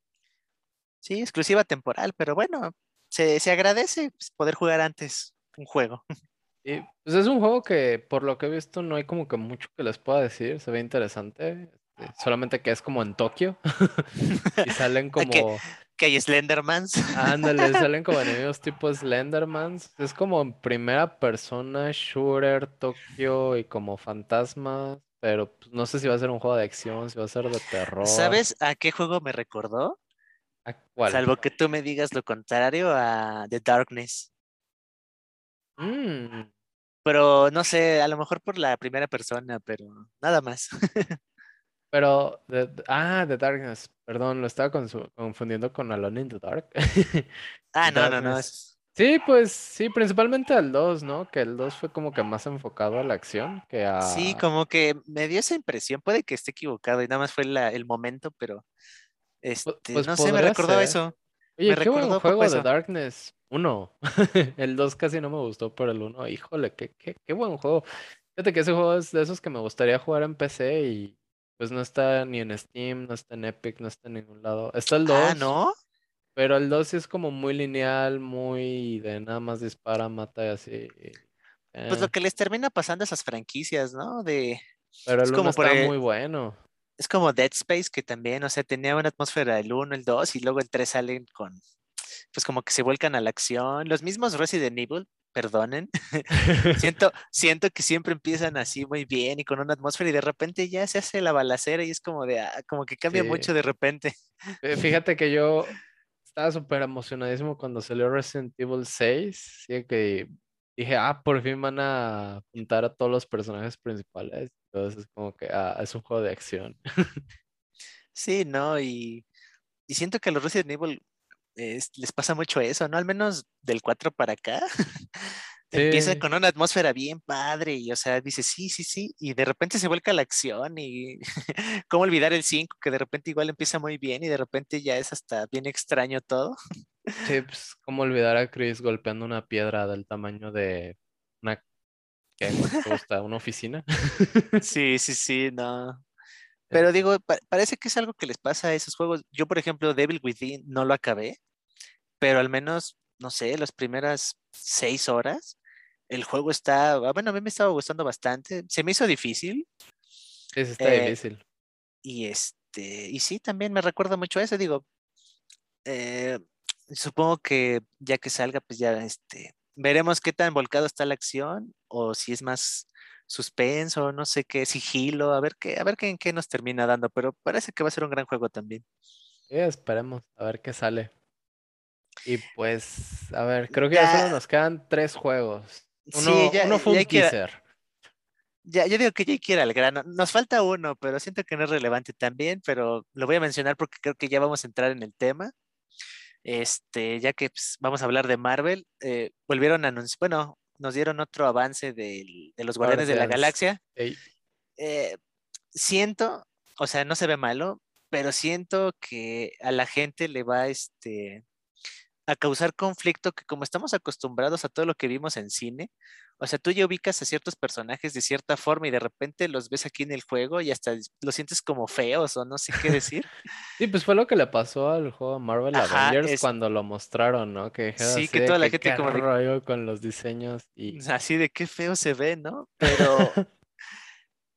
Sí, exclusiva temporal, pero bueno, se, se agradece pues, poder jugar antes un juego. Y pues es un juego que, por lo que he visto, no hay como que mucho que les pueda decir. Se ve interesante. este, solamente que es como en Tokio. y salen que- como. Que hay Slendermans. Ándale, salen como enemigos tipo Slendermans. Es como en primera persona, shooter, Tokio y como fantasmas. Pero pues, no sé si va a ser un juego de acción, si va a ser de terror. ¿Sabes a qué juego me recordó? ¿A cuál? Salvo que tú me digas lo contrario a The Darkness. Mm, Pero no sé, a lo mejor por la primera persona, pero nada más. pero, de- ah, The Darkness. Perdón, lo estaba confundiendo con Alone in the Dark. Ah, no, no, no. Sí, pues sí, principalmente el 2, ¿no? Que el 2 fue como que más enfocado a la acción que a... Sí, como que me dio esa impresión. Puede que esté equivocado y nada más fue la- el momento, pero este, pues no sé, me recordó ser. eso. Oye, me qué buen recordó un juego de. Darkness 1. El 2 casi no me gustó, pero el 1, híjole, qué, qué, qué buen juego. Fíjate que ese juego es de esos que me gustaría jugar en PC y pues no está ni en Steam, no está en Epic, no está en ningún lado. Está el 2, Ah, ¿no? pero el 2 sí es como muy lineal, muy de nada más dispara, mata y así. Pues Eh, lo que les termina pasando a esas franquicias, ¿no? De, pero es el 1 como por está el- muy bueno. Es como Dead Space, que también, o sea, tenía una atmósfera el 1, el 2, y luego el 3 salen con, pues como que se vuelcan a la acción. Los mismos Resident Evil perdonen. siento, siento que siempre empiezan así muy bien y con una atmósfera y de repente ya se hace la balacera y es como de, ah, como que cambia mucho de repente. Eh, fíjate que yo estaba súper emocionadísimo cuando salió Resident Evil 6, así que dije, ah, por fin van a juntar a todos los personajes principales. Entonces es como que, ah, es un juego de acción. sí, ¿no? Y, y siento que a los Resident Evil les pasa mucho eso, ¿no? Al menos del 4 para acá. Empieza con una atmósfera bien padre y, o sea, dice, sí, sí, sí, y de repente se vuelca la acción y cómo olvidar el 5, que de repente igual empieza muy bien y de repente ya es hasta bien extraño todo. Sí, pues cómo olvidar a Chris golpeando una piedra del tamaño de una, ¿qué gusta? ¿Una oficina? Sí, sí, sí, no. Pero digo, parece que es algo que les pasa a esos juegos. Yo, por ejemplo, Devil Within no lo acabé, pero al menos, no sé, las primeras seis horas, el juego está, ah, bueno, a mí me estaba gustando bastante. Se me hizo difícil. Sí, está eh, difícil. Y este, y sí, también me recuerda mucho a eso. Digo, eh, supongo que ya que salga, pues ya este, veremos qué tan volcado está la acción o si es más suspenso, no sé qué, sigilo, a ver qué, a ver qué, en qué nos termina dando, pero parece que va a ser un gran juego también. Sí, esperemos, a ver qué sale. Y pues, a ver, creo que ya, solo nos quedan tres juegos. Uno, sí, ya, uno fue un teaser. Ya, yo digo que ya quiera el grano. Nos falta uno, pero siento que no es relevante también, pero lo voy a mencionar porque creo que ya vamos a entrar en el tema. Este, ya que pues, vamos a hablar de Marvel, eh, volvieron a anunciar, bueno, nos dieron otro avance de, los Guardianes de la Galaxia. Eh, siento, o sea, no se ve malo, pero siento que a la gente le va este, a causar conflicto que como estamos acostumbrados a todo lo que vimos en cine, o sea, tú ya ubicas a ciertos personajes de cierta forma y de repente los ves aquí en el juego y hasta los sientes como feos o no sé qué decir. sí, pues fue lo que le pasó al juego Marvel Avengers cuando lo mostraron, ¿no? Que sí, que toda la gente como rollo con los diseños y así de qué feo se ve, ¿no? Pero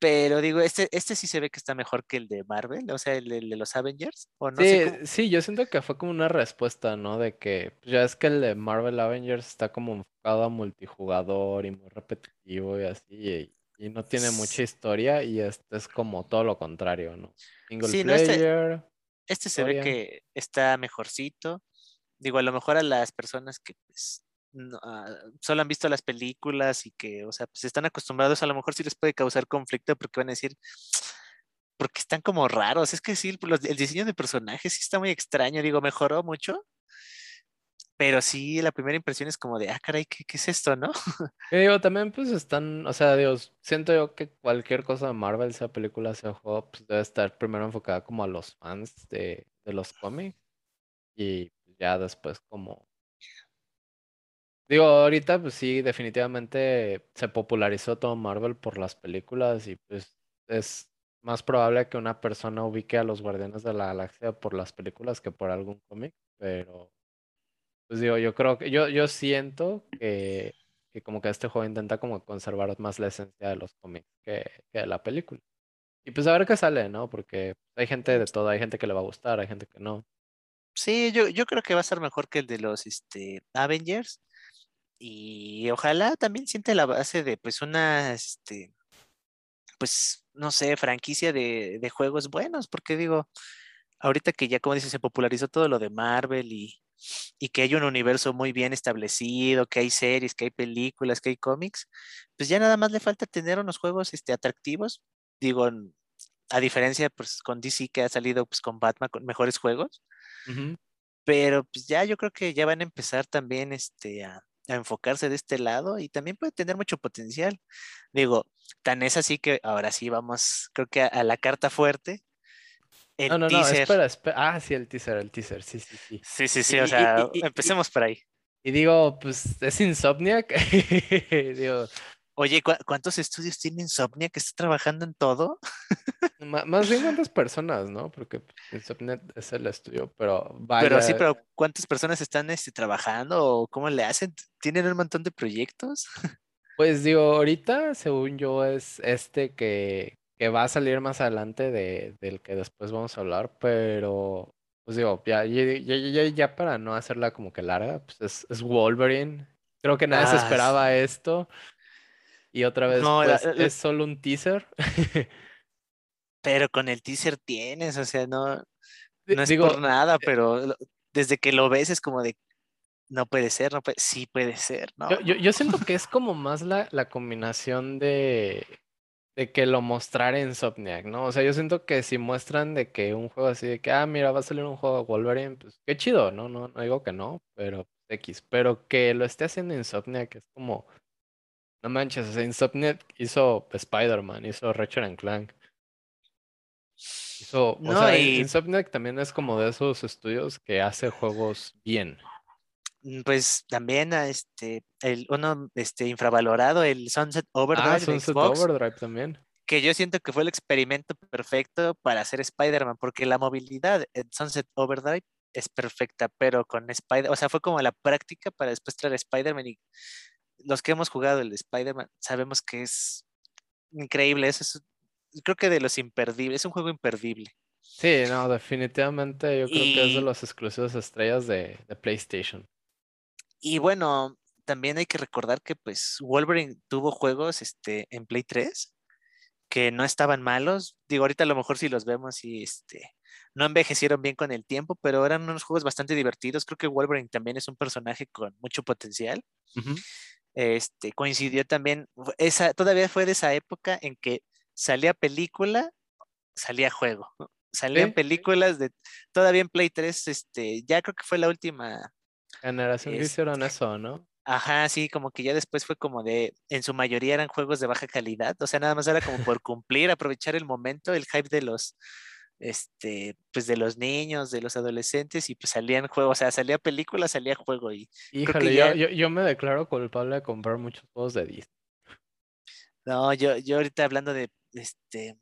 pero digo, este, este sí se ve que está mejor que el de Marvel, o sea, el, de los Avengers. ¿o no sí, sí, yo siento que fue como una respuesta, ¿no? De que pues, ya es que el de Marvel Avengers está como enfocado a multijugador y muy repetitivo y así, y, no tiene mucha historia, y este es como todo lo contrario, ¿no? Single sí, este player. este, se ve que está mejorcito. Digo, a lo mejor a las personas que pues, Ah, solo han visto las películas y que, o sea, pues están acostumbrados, a lo mejor sí les puede causar conflicto porque van a decir, porque están como raros. Es que sí, el diseño de personajes sí está muy extraño, digo, mejoró mucho. Pero sí, la primera impresión es como de, ah, caray, ¿qué, es esto, no? digo, también pues están, o sea, Dios, siento yo que cualquier cosa de Marvel, sea película, sea juego, pues debe estar primero enfocada como a los fans de, de los cómics y ya después como Digo, ahorita pues sí, definitivamente se popularizó todo Marvel por las películas y pues es más probable que una persona ubique a los Guardianes de la Galaxia por las películas que por algún cómic, pero pues digo, yo creo que yo, yo siento que, que como que este juego intenta como conservar más la esencia de los cómics que, de la película. Y pues a ver qué sale, ¿no? Porque hay gente de todo, hay gente que le va a gustar, hay gente que no. Sí, yo, yo creo que va a ser mejor que el de los este, Avengers. Y ojalá también siente la base de pues una, este, pues, no sé, franquicia de, de juegos buenos, porque digo, ahorita que ya, como dices, se popularizó todo lo de Marvel y, y que hay un universo muy bien establecido, que hay series, que hay películas, que hay cómics, pues ya nada más le falta tener unos juegos este, atractivos. Digo, a diferencia pues, con DC que ha salido pues, con Batman con mejores juegos. Pero pues ya yo creo que ya van a empezar también este, a, a enfocarse de este lado y también puede tener mucho potencial. Digo, tan es así que ahora sí vamos, creo que a, la carta fuerte. El no, no, no, espera, espera. Ah, sí, el teaser, el teaser, sí, sí, sí. Sí, sí, sí, o sea, empecemos por ahí. Y digo, pues es Insomniac. digo, Oye, ¿cuántos estudios tiene Insomnia que está trabajando en todo? más bien cuántas personas, ¿no? Porque Insomnia es el estudio, pero vaya. Pero sí, pero ¿cuántas personas están este, trabajando o cómo le hacen? ¿Tienen un montón de proyectos? Pues digo, ahorita, según yo, es este que, que va a salir más adelante de, del que después vamos a hablar, pero pues digo, ya, ya, ya, ya para no hacerla como que larga, pues es, es Wolverine Creo que nadie se Ah, esperaba esto. Y otra vez, No, pues, la- es solo un teaser. Pero con el teaser tienes, o sea, no, no es Digo, por nada, pero lo- desde que lo ves es como de, no puede ser, no puede, sí puede ser, ¿no? yo, yo- yo siento que es como más la, la combinación de, de que lo mostrara Insomniac, ¿no? O sea, yo siento que si muestran de que un juego así de que, ah, mira, va a salir un juego de Wolverine, pues qué chido, ¿no? No, no digo que no, pero X. Pero que lo esté haciendo Insomniac es como, no manches, o sea, Insomniac hizo Spider-Man, hizo Ratchet and Clank. Hizo, o No, sea, y- Insomniac también es como de esos estudios que hace juegos bien. Mm, Pues también a este, el, uno este, infravalorado, el Sunset Overdrive Ah, Sunset Xbox, Overdrive también. que yo siento que fue el experimento perfecto para hacer Spider-Man, porque la movilidad en Sunset Overdrive es perfecta, pero con Spider, o sea, fue como la práctica para después traer Spider-Man y los que hemos jugado el de Spider-Man sabemos que es increíble, eso es, creo que de los imperdibles, es un juego imperdible. Sí, no, definitivamente yo creo que es de los exclusivos estrellas de, de PlayStation. Y bueno, también hay que recordar que pues Wolverine tuvo juegos este, en Play 3 que no estaban malos. Digo, ahorita a lo mejor si los vemos y este, no envejecieron bien con el tiempo, pero eran unos juegos bastante divertidos. Creo que Wolverine también es un personaje con mucho potencial. Ujú. Este, coincidió también, esa, todavía fue de esa época en que salía película, salía juego. ¿no? Salían Sí. películas de, todavía en Play 3, este, ya creo que fue la última Generación que Es- hicieron eso, ¿no? Ajá, sí, como que ya después fue como de, en su mayoría eran juegos de baja calidad, o sea, nada más era como por cumplir, aprovechar el momento, el hype de los, este, pues de los niños, de los adolescentes, y pues salían juegos, o sea, salía película, salía juego, y Híjole, ya- yo, yo, yo me declaro culpable de comprar muchos juegos de Disney. no, yo, yo ahorita hablando de, este,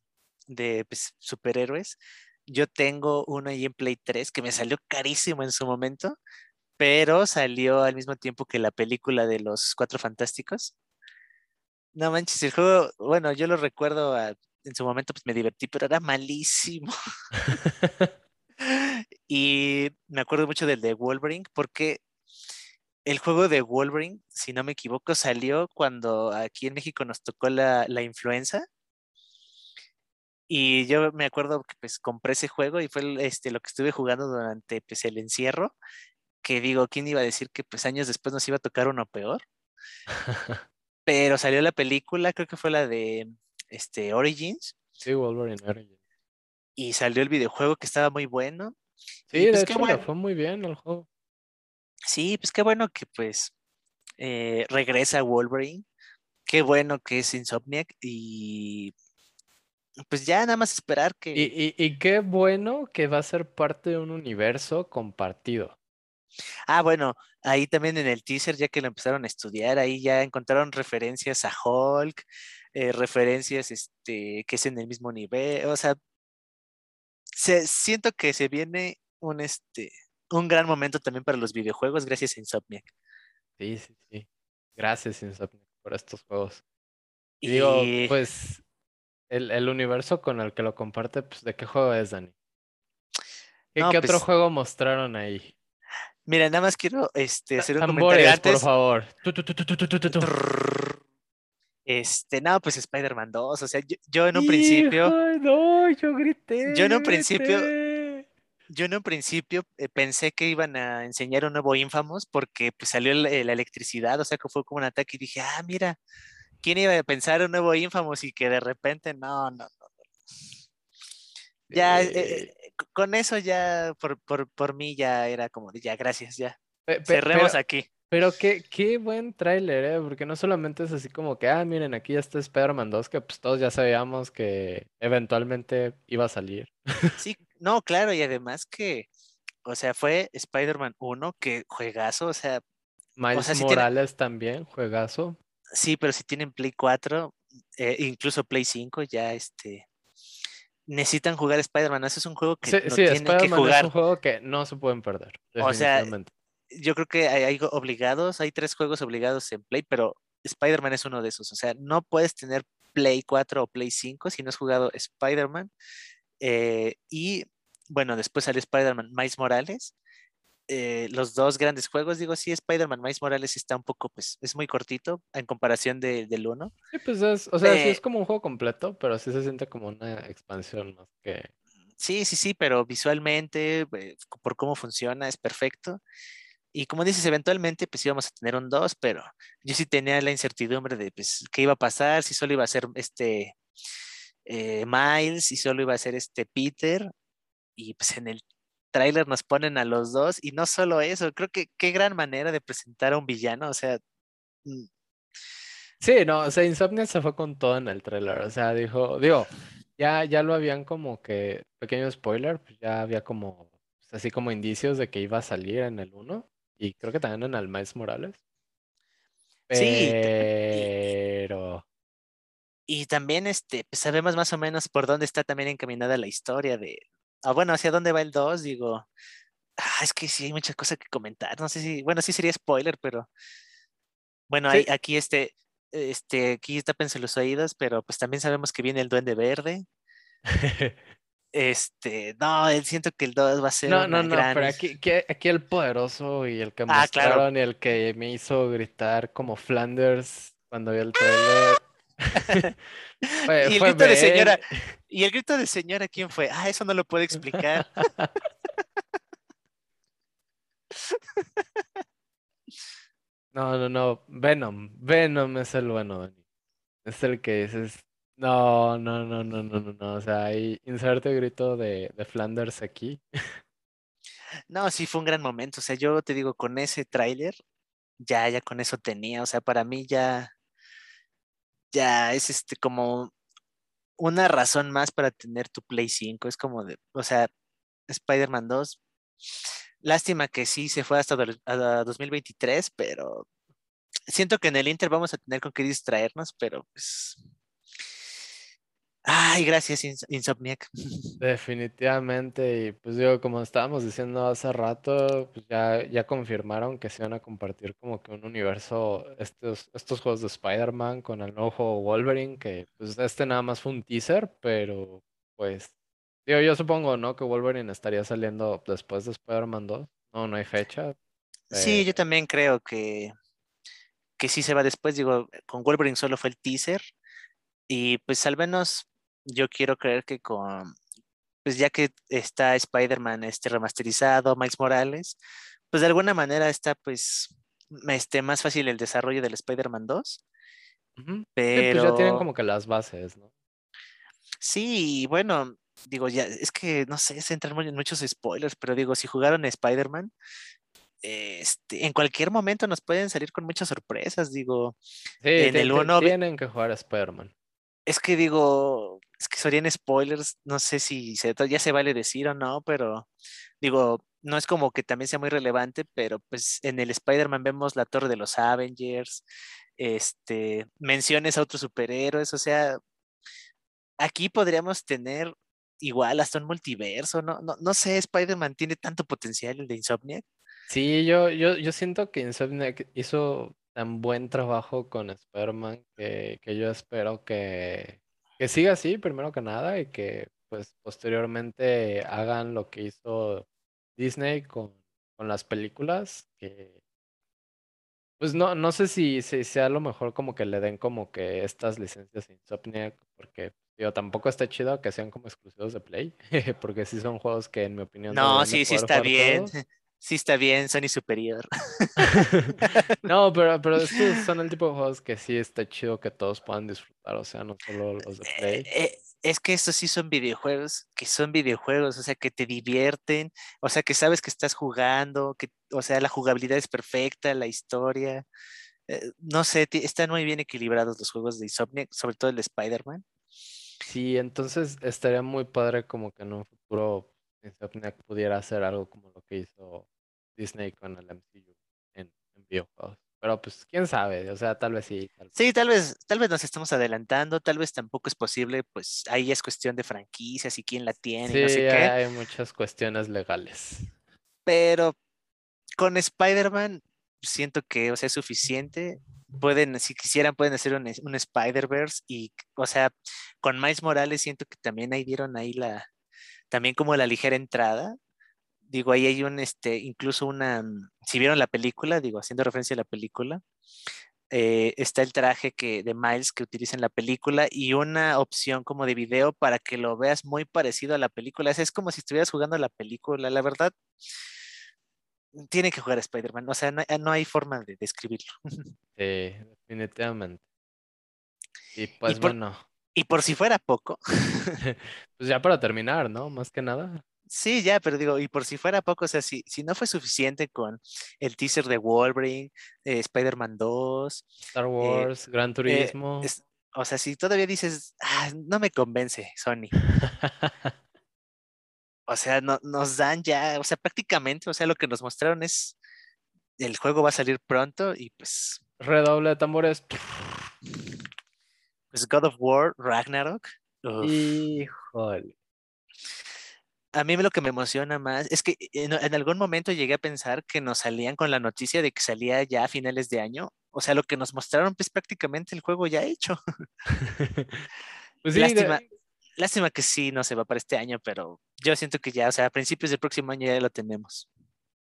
de pues, superhéroes, yo tengo uno ahí en Play 3 que me salió carísimo en su momento, pero salió al mismo tiempo que la película de los Cuatro Fantásticos. No manches, el juego, bueno, yo lo recuerdo, a- en su momento pues me divertí, pero era malísimo. Y me acuerdo mucho del de Wolverine, porque el juego de Wolverine, si no me equivoco, salió cuando aquí en México nos tocó la, la influenza. Y yo me acuerdo que pues compré ese juego y fue este, lo que estuve jugando durante pues, el encierro, que digo, ¿quién iba a decir que pues años después nos iba a tocar uno peor? Pero salió la película, creo que fue la de este, Origins, Sí, Wolverine Origins. y salió el videojuego que estaba muy bueno. Sí, Y, de pues, hecho bueno. fue muy bien el juego. Sí, pues qué bueno que pues eh, regresa Wolverine. Qué bueno que es Insomniac y pues ya nada más esperar que... Y, y, y qué bueno que va a ser parte de un universo compartido. Ah, bueno, ahí también en el teaser, ya que lo empezaron a estudiar, ahí ya encontraron referencias a Hulk, eh, referencias este, que es en el mismo nivel. O sea, se, siento que se viene un, este, un gran momento también para los videojuegos gracias a Insomniac. Sí, sí, sí. Gracias, Insomniac, por estos juegos. Y digo, pues, el, el universo con el que lo comparte, pues, ¿de qué juego es, Dani? ¿Qué, No, qué otro pues, juego mostraron ahí? mira, nada más quiero este, hacer un comentario Tambores, por antes. favor. Tu, tu, tu, Este, no, pues Spider-Man 2, o sea, yo, yo en un principio, no, yo grité, Yo en un principio- grité. yo en un principio eh, pensé que iban a enseñar un nuevo Infamous porque pues salió el- eh, la electricidad, o sea que fue como un ataque y dije, ah, mira, ¿quién iba a pensar un nuevo Infamous y que de repente, no, no, no. Ya, eh, con eso ya, por, por, por mí ya era como, ya, gracias, ya, cerremos pero- aquí. Pero qué, qué buen tráiler, ¿eh? Porque no solamente es así como que, ah, miren, aquí ya está Spider-Man 2, que pues todos ya sabíamos que eventualmente iba a salir. Sí, no, claro, y además que, o sea, fue Spider-Man 1, que juegazo, o sea, Miles sea, tiene- Morales también, juegazo. Sí, pero si tienen Play 4, eh, incluso Play 5, ya este necesitan jugar Spider-Man. Ese es un juego que Sí, no sí, tienen que es un juego que no se pueden perder, O sea. Yo creo que hay, hay obligados, hay tres juegos obligados en Play, pero Spider-Man es uno de esos. O sea, no puedes tener Play 4 o Play 5 si no has jugado Spider-Man. Eh, y bueno, después salió Spider-Man Miles Morales. eh, los dos grandes juegos. Digo, sí, Spider-Man Miles Morales está un poco, pues, es muy cortito en comparación de- del uno. Sí, pues es, o sea, sí Eh, es como un juego completo, pero sí se siente como una expansión más que... Sí, sí, sí, pero visualmente, eh, por cómo funciona, es perfecto. Y como dices, eventualmente pues íbamos a tener un 2, pero yo sí tenía la incertidumbre de pues qué iba a pasar, si solo iba a ser este eh, Miles, si solo iba a ser este Peter. Y pues en el tráiler nos ponen a los dos y no solo eso, creo que qué gran manera de presentar a un villano, o sea, mm, Sí, no, o sea, Insomnia se fue con todo en el tráiler, o sea, dijo, digo, ya, ya lo habían como que, pequeño spoiler, pues ya había como, pues, así como indicios de que iba a salir en el uno y creo que también en Miles Morales, sí, y, pero... y también este, sabemos más o menos por dónde está también encaminada la historia de, ah, bueno, hacia dónde va el 2, digo, ah, es que sí hay muchas cosas que comentar, no sé si, bueno, sí sería spoiler, pero bueno, hay, aquí este, este, aquí tápense los oídos, pero pues también sabemos que viene el Duende Verde. Este, no, siento que el 2 va a ser No, no, no, pero gran. aquí, aquí, aquí el poderoso y el que Ah, claro. mostraron y el que me hizo gritar como Flanders cuando vi el tráiler fue, Y el grito de señora, y el grito de señora, ¿quién fue? Ah, eso no lo puedo explicar. No, no, no, Venom, Venom es el bueno, Dani. Es el que dices, no, no, no, no, no, no, no, o sea, ahí inserte grito de, de Flanders aquí. No, sí fue un gran momento. O sea, yo te digo, con ese tráiler, ya, ya con eso tenía. O sea, para mí ya, ya es este como una razón más para tener tu Play 5. Es como de, o sea, Spider-Man 2. Lástima que sí se fue hasta do- a 2023, pero siento que en el Inter vamos a tener con qué distraernos, pero pues. Ay, gracias, Ins- Insomniac. Definitivamente, y pues digo, como estábamos diciendo hace rato, pues ya, ya confirmaron que se van a compartir como que un universo, estos, estos juegos de Spider-Man con el nuevo juego Wolverine, que pues este nada más fue un teaser, pero pues digo, yo supongo, ¿no? Que Wolverine estaría saliendo después de Spider-Man 2. No, no hay fecha, Sí, yo también creo que, que sí se va después. Digo, con Wolverine solo fue el teaser. Y pues al menos yo quiero creer que con, pues ya que está Spider-Man este remasterizado, Miles Morales, pues de alguna manera está pues este, más fácil el desarrollo del Spider-Man 2. Ujú. Sí, pues ya tienen Pero como que las bases, ¿no? sí, bueno, digo, ya, es que no sé, se entran en muchos spoilers, pero digo, si jugaron Spider-Man, este, en cualquier momento nos pueden salir con muchas sorpresas. Digo, Sí, en el 1 tienen que jugar a Spider-Man. Es que digo, es que serían spoilers, no sé si se, ya se vale decir o no, pero digo, no es como que también sea muy relevante, pero pues en el Spider-Man vemos la torre de los Avengers, este, menciones a otros superhéroes, o sea, aquí podríamos tener igual hasta un multiverso, no, no, no sé, Spider-Man tiene tanto potencial el de Insomniac. Sí, yo, yo, yo siento que Insomniac hizo tan buen trabajo con Spider-Man que, que yo espero que, que siga así, primero que nada, y que pues posteriormente hagan lo que hizo Disney con, con las películas, que pues no, no sé si, si sea lo mejor como que le den como que estas licencias a Insomniac, porque digo, tampoco está chido que sean como exclusivos de Play, porque sí son juegos que en mi opinión No, de sí, sí está bien, todos. Sí está bien, Sony superior. No, pero, pero estos son el tipo de juegos que sí está chido que todos puedan disfrutar, o sea, no solo los de Eh, Play. eh, es que estos sí son videojuegos, que son videojuegos, o sea, que te divierten, o sea, que sabes que estás jugando, que, o sea, la jugabilidad es perfecta, la historia, eh, no sé, están muy bien equilibrados los juegos de Insomniac, sobre todo el de Spider-Man. Sí, entonces estaría muy padre como que en un futuro Insomniac pudiera hacer algo como lo que hizo Disney con el MCU en, en videojuegos. Pero pues quién sabe, o sea, tal vez sí, tal vez. Sí, tal vez, tal vez nos estamos adelantando, tal vez tampoco es posible, pues ahí es cuestión de franquicias y quién la tiene Sí, y no sé hay, qué, hay muchas cuestiones legales. pero con Spider-Man siento que, o sea, es suficiente. Pueden, si quisieran, pueden hacer un, un Spider-Verse y, o sea, con Miles Morales siento que también ahí dieron ahí la, también como la ligera entrada. Digo, ahí hay un, este, incluso una, mm, si vieron la película, digo, haciendo referencia a la película, eh, está el traje que, de Miles que utiliza en la película y una opción como de video para que lo veas muy parecido a la película. Es, es como si estuvieras jugando la película, la verdad. Tiene que jugar Spider-Man, o sea, no, hay forma de describirlo. Sí, definitivamente. Y pues bueno. Y por si fuera poco. pues ya para terminar, ¿no? Más que nada. Sí, ya, pero digo, y por si fuera poco, o sea, si, si no fue suficiente con el teaser de Wolverine, eh, Spider-Man 2, Star eh, Wars, Gran eh, Turismo. o sea, si todavía dices, ah, no me convence, Sony. o sea, no, nos dan ya, o sea, prácticamente, o sea, lo que nos mostraron es, el juego va a salir pronto y pues... Redoble de tambores. Pues God of War, Ragnarok. Híjole a mí lo que me emociona más es que en, algún momento llegué a pensar que nos salían con la noticia de que salía ya a finales de año. O sea, lo que nos mostraron pues prácticamente el juego ya hecho. pues sí, lástima, lástima que sí, no se va para este año, pero yo siento que ya, o sea, a principios del próximo año ya lo tenemos.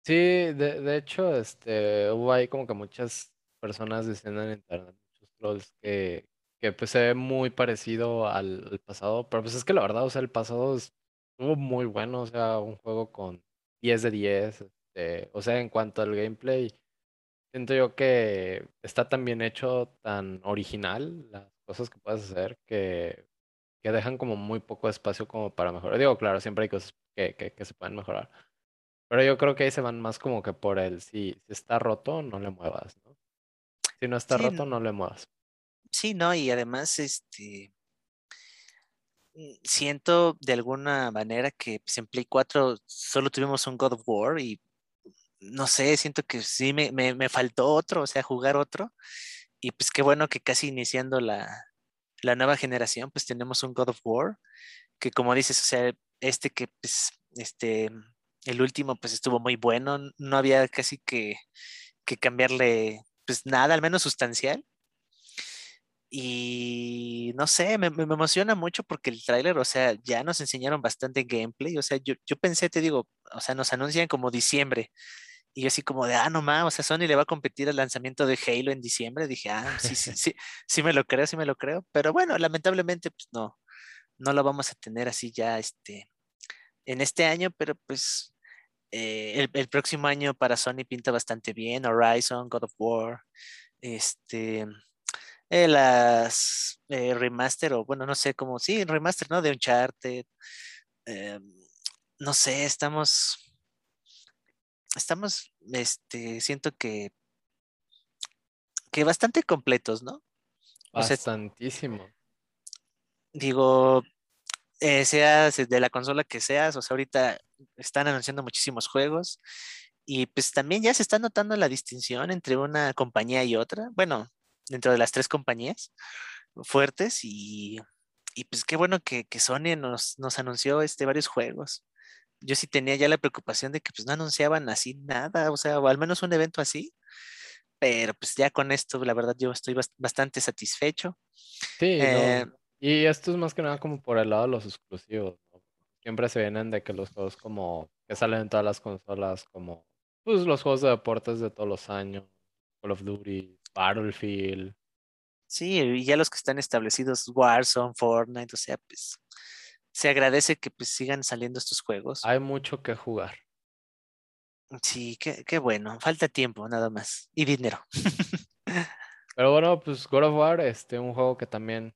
Sí, de, de hecho, este, hubo ahí como que muchas personas diciendo en internet, muchos trolls, que, que pues se ve muy parecido al, al pasado, pero pues es que la verdad, o sea, el pasado es estuvo muy bueno, o sea, un juego con 10 de 10. Este, o sea, en cuanto al gameplay, siento yo que está tan bien hecho, tan original, las cosas que puedes hacer, que, que dejan como muy poco espacio como para mejorar. Digo, claro, siempre hay cosas que, que, se pueden mejorar. Pero yo creo que ahí se van más como que por el si, si está roto, no le muevas, ¿no? Si no está roto, no le muevas. Sí, no, y además, este, siento de alguna manera que pues, en Play 4 solo tuvimos un God of War y no sé, siento que sí me, me, faltó otro, o sea, jugar otro. Y pues qué bueno que casi iniciando la, la, nueva generación, pues tenemos un God of War, que como dices, o sea, este que pues, este, el último pues estuvo muy bueno, no había casi que, que cambiarle pues nada, al menos sustancial. Y no sé, me, me, emociona mucho porque el tráiler, o sea, ya nos enseñaron bastante gameplay. O sea, yo, yo pensé, te digo, o sea, nos anuncian como diciembre. Y yo así como de, ah, no más, o sea, Sony le va a competir al lanzamiento de Halo en diciembre. Dije, ah, sí, sí, sí, sí me lo creo, sí me lo creo. Pero bueno, lamentablemente, pues no, no lo vamos a tener así ya, este, en este año, pero pues eh, el, el, próximo año para Sony pinta bastante bien. Horizon, God of War, este, eh, las eh, remaster o bueno, no sé cómo, sí, remaster, ¿no? De Uncharted. Eh, no sé, estamos, estamos, este, siento que, que bastante completos, ¿no? Bastantísimo. digo, seas de la consola que seas, o sea, ahorita están anunciando muchísimos juegos y pues también ya se está notando la distinción entre una compañía y otra. Bueno, dentro de las tres compañías fuertes y, pues qué bueno que, Sony nos, nos, anunció este, varios juegos. Yo sí tenía ya la preocupación de que pues no anunciaban así nada, o sea, o al menos un evento así, pero pues ya con esto, la verdad, yo estoy bastante satisfecho. Sí, eh, y esto es más que nada como por el lado de los exclusivos, Siempre se vienen de que los juegos como que salen en todas las consolas, como pues los juegos de deportes de todos los años, Call of Duty, Battlefield. Sí, y ya los que están establecidos, Warzone, Fortnite, o sea, pues se agradece que pues sigan saliendo estos juegos. Hay mucho que jugar. Sí, qué, qué bueno. Falta tiempo, nada más. Y dinero. Pero bueno, pues God of War, este, un juego que también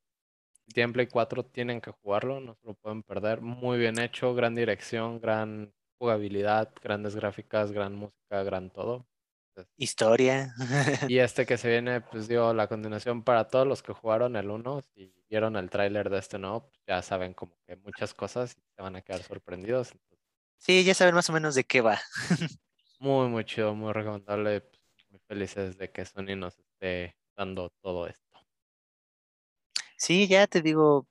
tiene Play 4, tienen que jugarlo, no se lo pueden perder. Muy bien hecho, gran dirección, gran jugabilidad, grandes gráficas, gran música, gran todo. Historia. Y este que se viene, pues digo, la continuación para todos los que jugaron el 1 y vieron el tráiler de este nuevo, pues, ya saben como que muchas cosas y se van a quedar sorprendidos. Sí, ya saben más o menos de qué va. muy, muy chido, muy recomendable. Pues, muy felices de que Sony nos esté dando todo esto. Sí, ya te digo,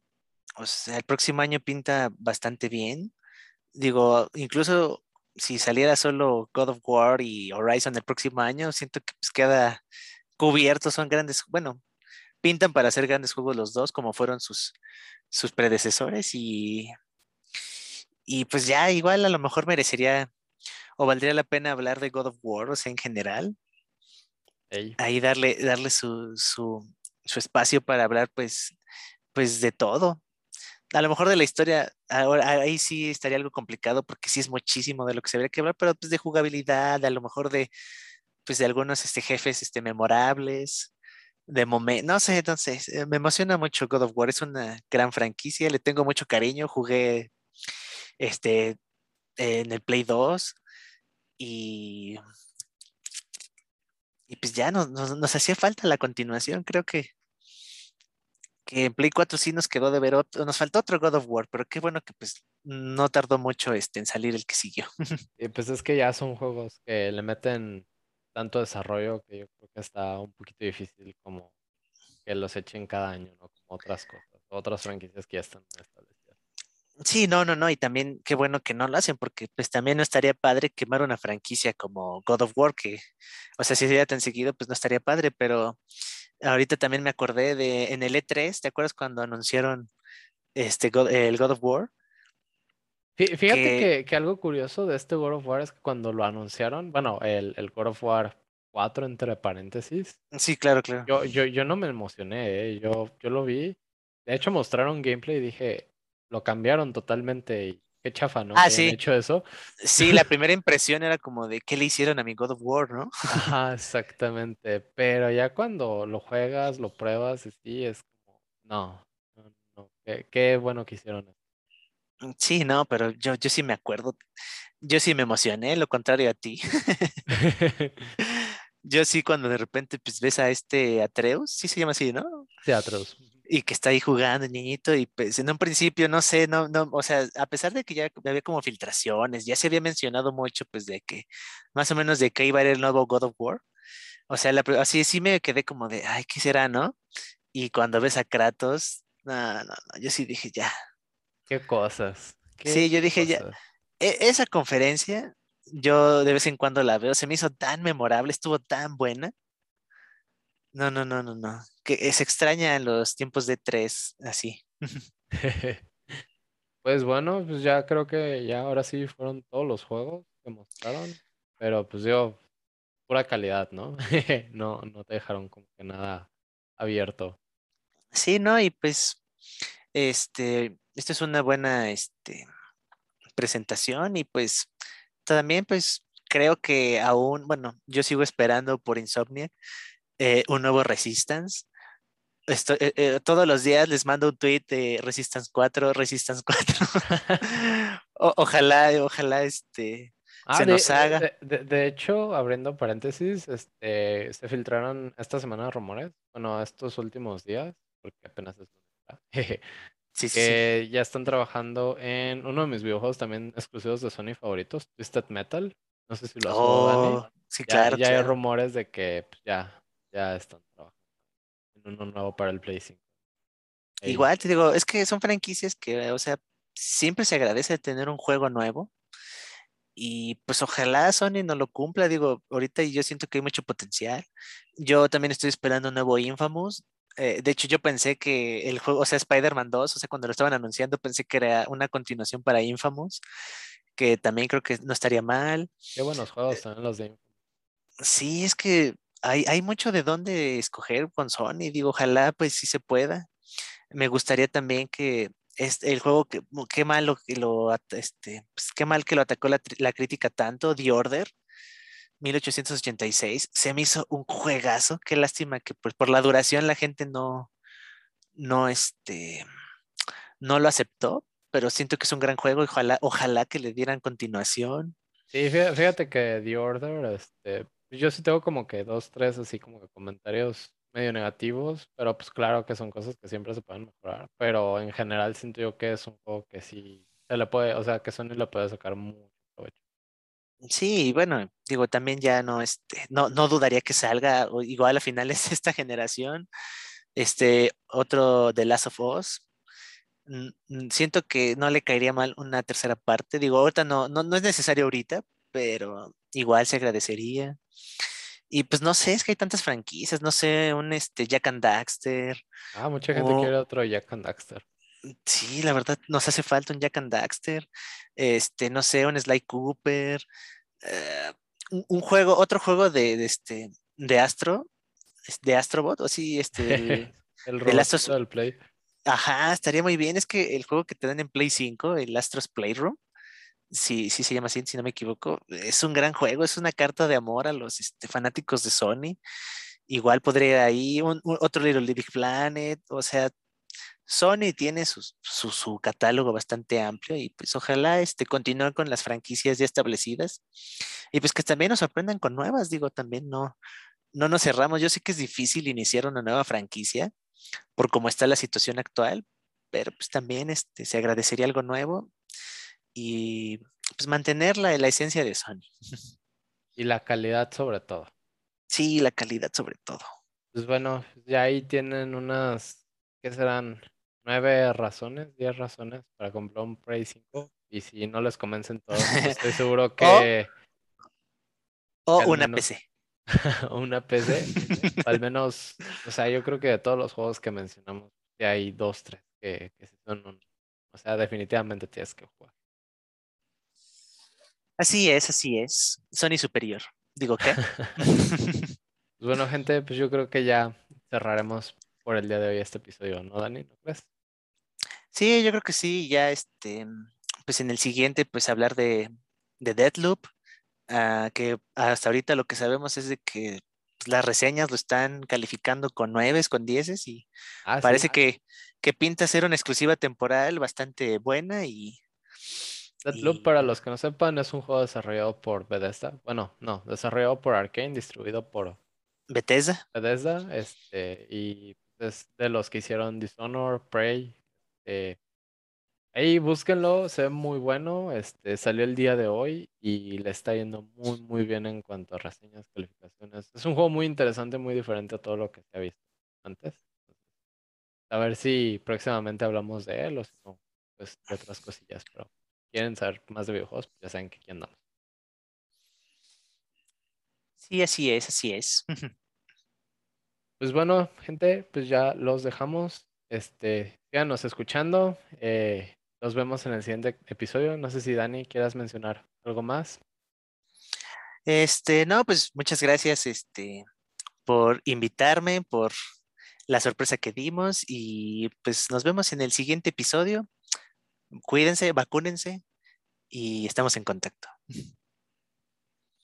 o sea, el próximo año pinta bastante bien. Digo, incluso si saliera solo God of War y Horizon el próximo año, siento que pues queda cubierto, son grandes, bueno, pintan para hacer grandes juegos los dos, como fueron sus, sus predecesores, y, y pues ya igual a lo mejor merecería o valdría la pena hablar de God of War, o sea, en general. Ahí darle, darle su, su, su espacio para hablar, pues, pues de todo. A lo mejor de la historia, ahora ahí sí estaría algo complicado porque sí es muchísimo de lo que se habría que hablar, pero pues de jugabilidad, a lo mejor de, pues de algunos este, jefes este, memorables, de momento, no sé, entonces, eh, me emociona mucho God of War, es una gran franquicia, le tengo mucho cariño, jugué este, en el Play 2 y, y pues ya nos, nos, nos hacía falta la continuación, creo que, que en Play 4 sí nos quedó de ver otro, nos faltó otro God of War, pero qué bueno que pues no tardó mucho este, en salir el que siguió. y pues es que ya son juegos que le meten tanto desarrollo que yo creo que está un poquito difícil como que los echen cada año, ¿no? Como otras cosas, otras franquicias que ya están establecidas. Sí, no, no, no, y también qué bueno que no lo hacen, porque pues también no estaría padre quemar una franquicia como God of War, que, o sea, si sería tan seguido, pues no estaría padre, pero ahorita también me acordé de en el E3, ¿te acuerdas cuando anunciaron este God- el God of War? Fí- Fíjate Que- que, que algo curioso de este God of War es que cuando lo anunciaron, bueno, el, el God of War 4 entre paréntesis, Sí, claro, claro. yo, yo, yo no me emocioné, ¿eh? Yo, yo lo vi. De hecho, mostraron gameplay y dije, lo cambiaron totalmente y qué chafa, ¿no? Ah, Que sí. hecho eso. Sí, la primera impresión era como de qué le hicieron a mi God of War, ¿no? Ajá, exactamente. Pero ya cuando lo juegas, lo pruebas, sí, es como, no, no, no. Qué, qué bueno que hicieron eso. Sí, no, pero yo, yo sí me acuerdo. Yo sí me emocioné, lo contrario a ti. Yo sí, cuando de repente pues ves a este Atreus, sí se llama así, ¿no? Teatros. Y que está ahí jugando, el niñito, y pues en un principio, no sé, no, no, o sea, a pesar de que ya había como filtraciones, ya se había mencionado mucho, pues de que, más o menos de que iba a ir el nuevo God of War. O sea, la así sí me quedé como de, ay, ¿qué será, no? Y cuando ves a Kratos, no, no, no, yo sí dije, ya. Qué cosas. Sí, yo dije, ya, e- esa conferencia, yo de vez en cuando la veo, se me hizo tan memorable, estuvo tan buena. No, no, no, no, no. Que se extraña en los tiempos de tres, así. Pues bueno, pues ya creo que ya ahora sí fueron todos los juegos que mostraron, pero pues yo, pura calidad, ¿no? No, no te dejaron como que nada abierto. Sí, ¿no? Y pues, este, esta es una buena, este, presentación y pues también, pues, creo que aún, bueno, yo sigo esperando por Insomnia eh, un nuevo Resistance. Estoy, eh, eh, todos los días les mando un tweet de Resistance 4, Resistance 4. O- ojalá, ojalá, este, Ah, se de, nos haga. de- de- de hecho, abriendo paréntesis, este, se filtraron esta semana rumores, bueno, estos últimos días, porque apenas es Sí, sí, sí. que ya están trabajando en uno de mis videojuegos también exclusivos de Sony favoritos, Twisted Metal. No sé si lo has jugado, Dani. Oh, sí, Ya, claro, ya hay claro. rumores de que pues, ya, ya están trabajando en uno nuevo para el Play 5. Ey. Igual te digo, es que son franquicias que, o sea, siempre se agradece tener un juego nuevo. Y pues ojalá Sony no lo cumpla. Digo, ahorita yo siento que hay mucho potencial. Yo también estoy esperando un nuevo Infamous. Eh, de hecho, yo pensé que el juego, o sea, Spider-Man 2, o sea, cuando lo estaban anunciando, pensé que era una continuación para Infamous, que también creo que no estaría mal. Qué buenos juegos también los de Infamous. Sí, es que hay, hay mucho de dónde escoger con Sony. Digo, ojalá pues sí se pueda. Me gustaría también que este, el juego, que, qué malo que lo, este, pues, qué mal que lo atacó la, la crítica tanto, The Order 1886, se me hizo un juegazo. Qué lástima que pues, por la duración la gente no, no, este, no lo aceptó, pero siento que es un gran juego y ojalá, ojalá que le dieran continuación. Sí, fí- fíjate que The Order, este, yo sí tengo como que dos, tres así como que comentarios medio negativos, pero pues claro que son cosas que siempre se pueden mejorar, pero en general siento yo que es un juego que sí se le puede, o sea, que Sony le puede sacar mucho provecho. Sí, bueno, digo, también ya no, este, no, no dudaría que salga, igual a finales de esta generación, este, otro de Last of Us. Mm, mm, Siento que no le caería mal una tercera parte. Digo, ahorita no, no, no es necesario ahorita, pero igual se agradecería. Y pues no sé, es que hay tantas franquicias, no sé, un este Jack and Daxter. Ah, mucha gente o- quiere otro Jack and Daxter. Sí, la verdad, nos hace falta un Jack and Daxter. Este, no sé, un Sly Cooper. eh, un, un juego, otro juego de, de este, de Astro, de Astrobot, o sí, este, El robot Astros- del Play. ajá, estaría muy bien. Es que el juego que te dan en Play 5, el Astros Playroom, sí, sí se llama así, si no me equivoco, es un gran juego, es una carta de amor a los este, fanáticos de Sony. Igual podría ahí un, un- otro Little Big Planet, o sea, Sony tiene sus- su, su catálogo bastante amplio y pues ojalá este, continúe con las franquicias ya establecidas y pues que también nos sorprendan con nuevas, digo, también no, no nos cerramos. Yo sé que es difícil iniciar una nueva franquicia por cómo está la situación actual, pero pues también este, se agradecería algo nuevo y pues mantener la, la esencia de Sony. Y la calidad sobre todo. Sí, la calidad sobre todo. Pues bueno, ya ahí tienen unas, ¿qué serán? Nueve razones, diez razones para comprar un Play 5. Y si no les convencen todos, pues estoy seguro que O Que una menos- PC. una PC, al menos, o sea, yo creo que de todos los juegos que mencionamos, ya hay dos, tres que, que son un- o sea, definitivamente tienes que jugar. Así es, así es. Sony superior. Digo, ¿qué? Pues bueno, gente, pues yo creo que ya cerraremos por el día de hoy este episodio, ¿no, Dani? ¿No crees? Sí, yo creo que sí, ya este, pues en el siguiente, pues hablar de, de Deathloop, ah, que hasta ahorita lo que sabemos es de que pues, las reseñas lo están calificando con nueves, con dieces y Ah, sí. parece que, que pinta ser una exclusiva temporal bastante buena y Deathloop, y- para los que no sepan, es un juego desarrollado por Bethesda. Bueno, no, desarrollado por Arkane, distribuido por Bethesda. Bethesda, este, y es de los que hicieron Dishonored, Prey. eh, ahí búsquenlo, se ve muy bueno. Este, salió el día de hoy y le está yendo muy, muy bien en cuanto a reseñas, calificaciones. Es un juego muy interesante, muy diferente a todo lo que se ha visto antes. A ver si próximamente hablamos de él o si no, pues de otras cosillas, pero quieren saber más de videojuegos, pues ya saben que aquí andamos. Sí, así es, así es. Pues bueno, gente, pues ya los dejamos. Este, síganos escuchando. eh, nos vemos en el siguiente episodio. No sé si Dani quieras mencionar algo más. Este, no, pues muchas gracias, este, por invitarme, por la sorpresa que dimos y pues nos vemos en el siguiente episodio. Cuídense, vacúnense y estamos en contacto.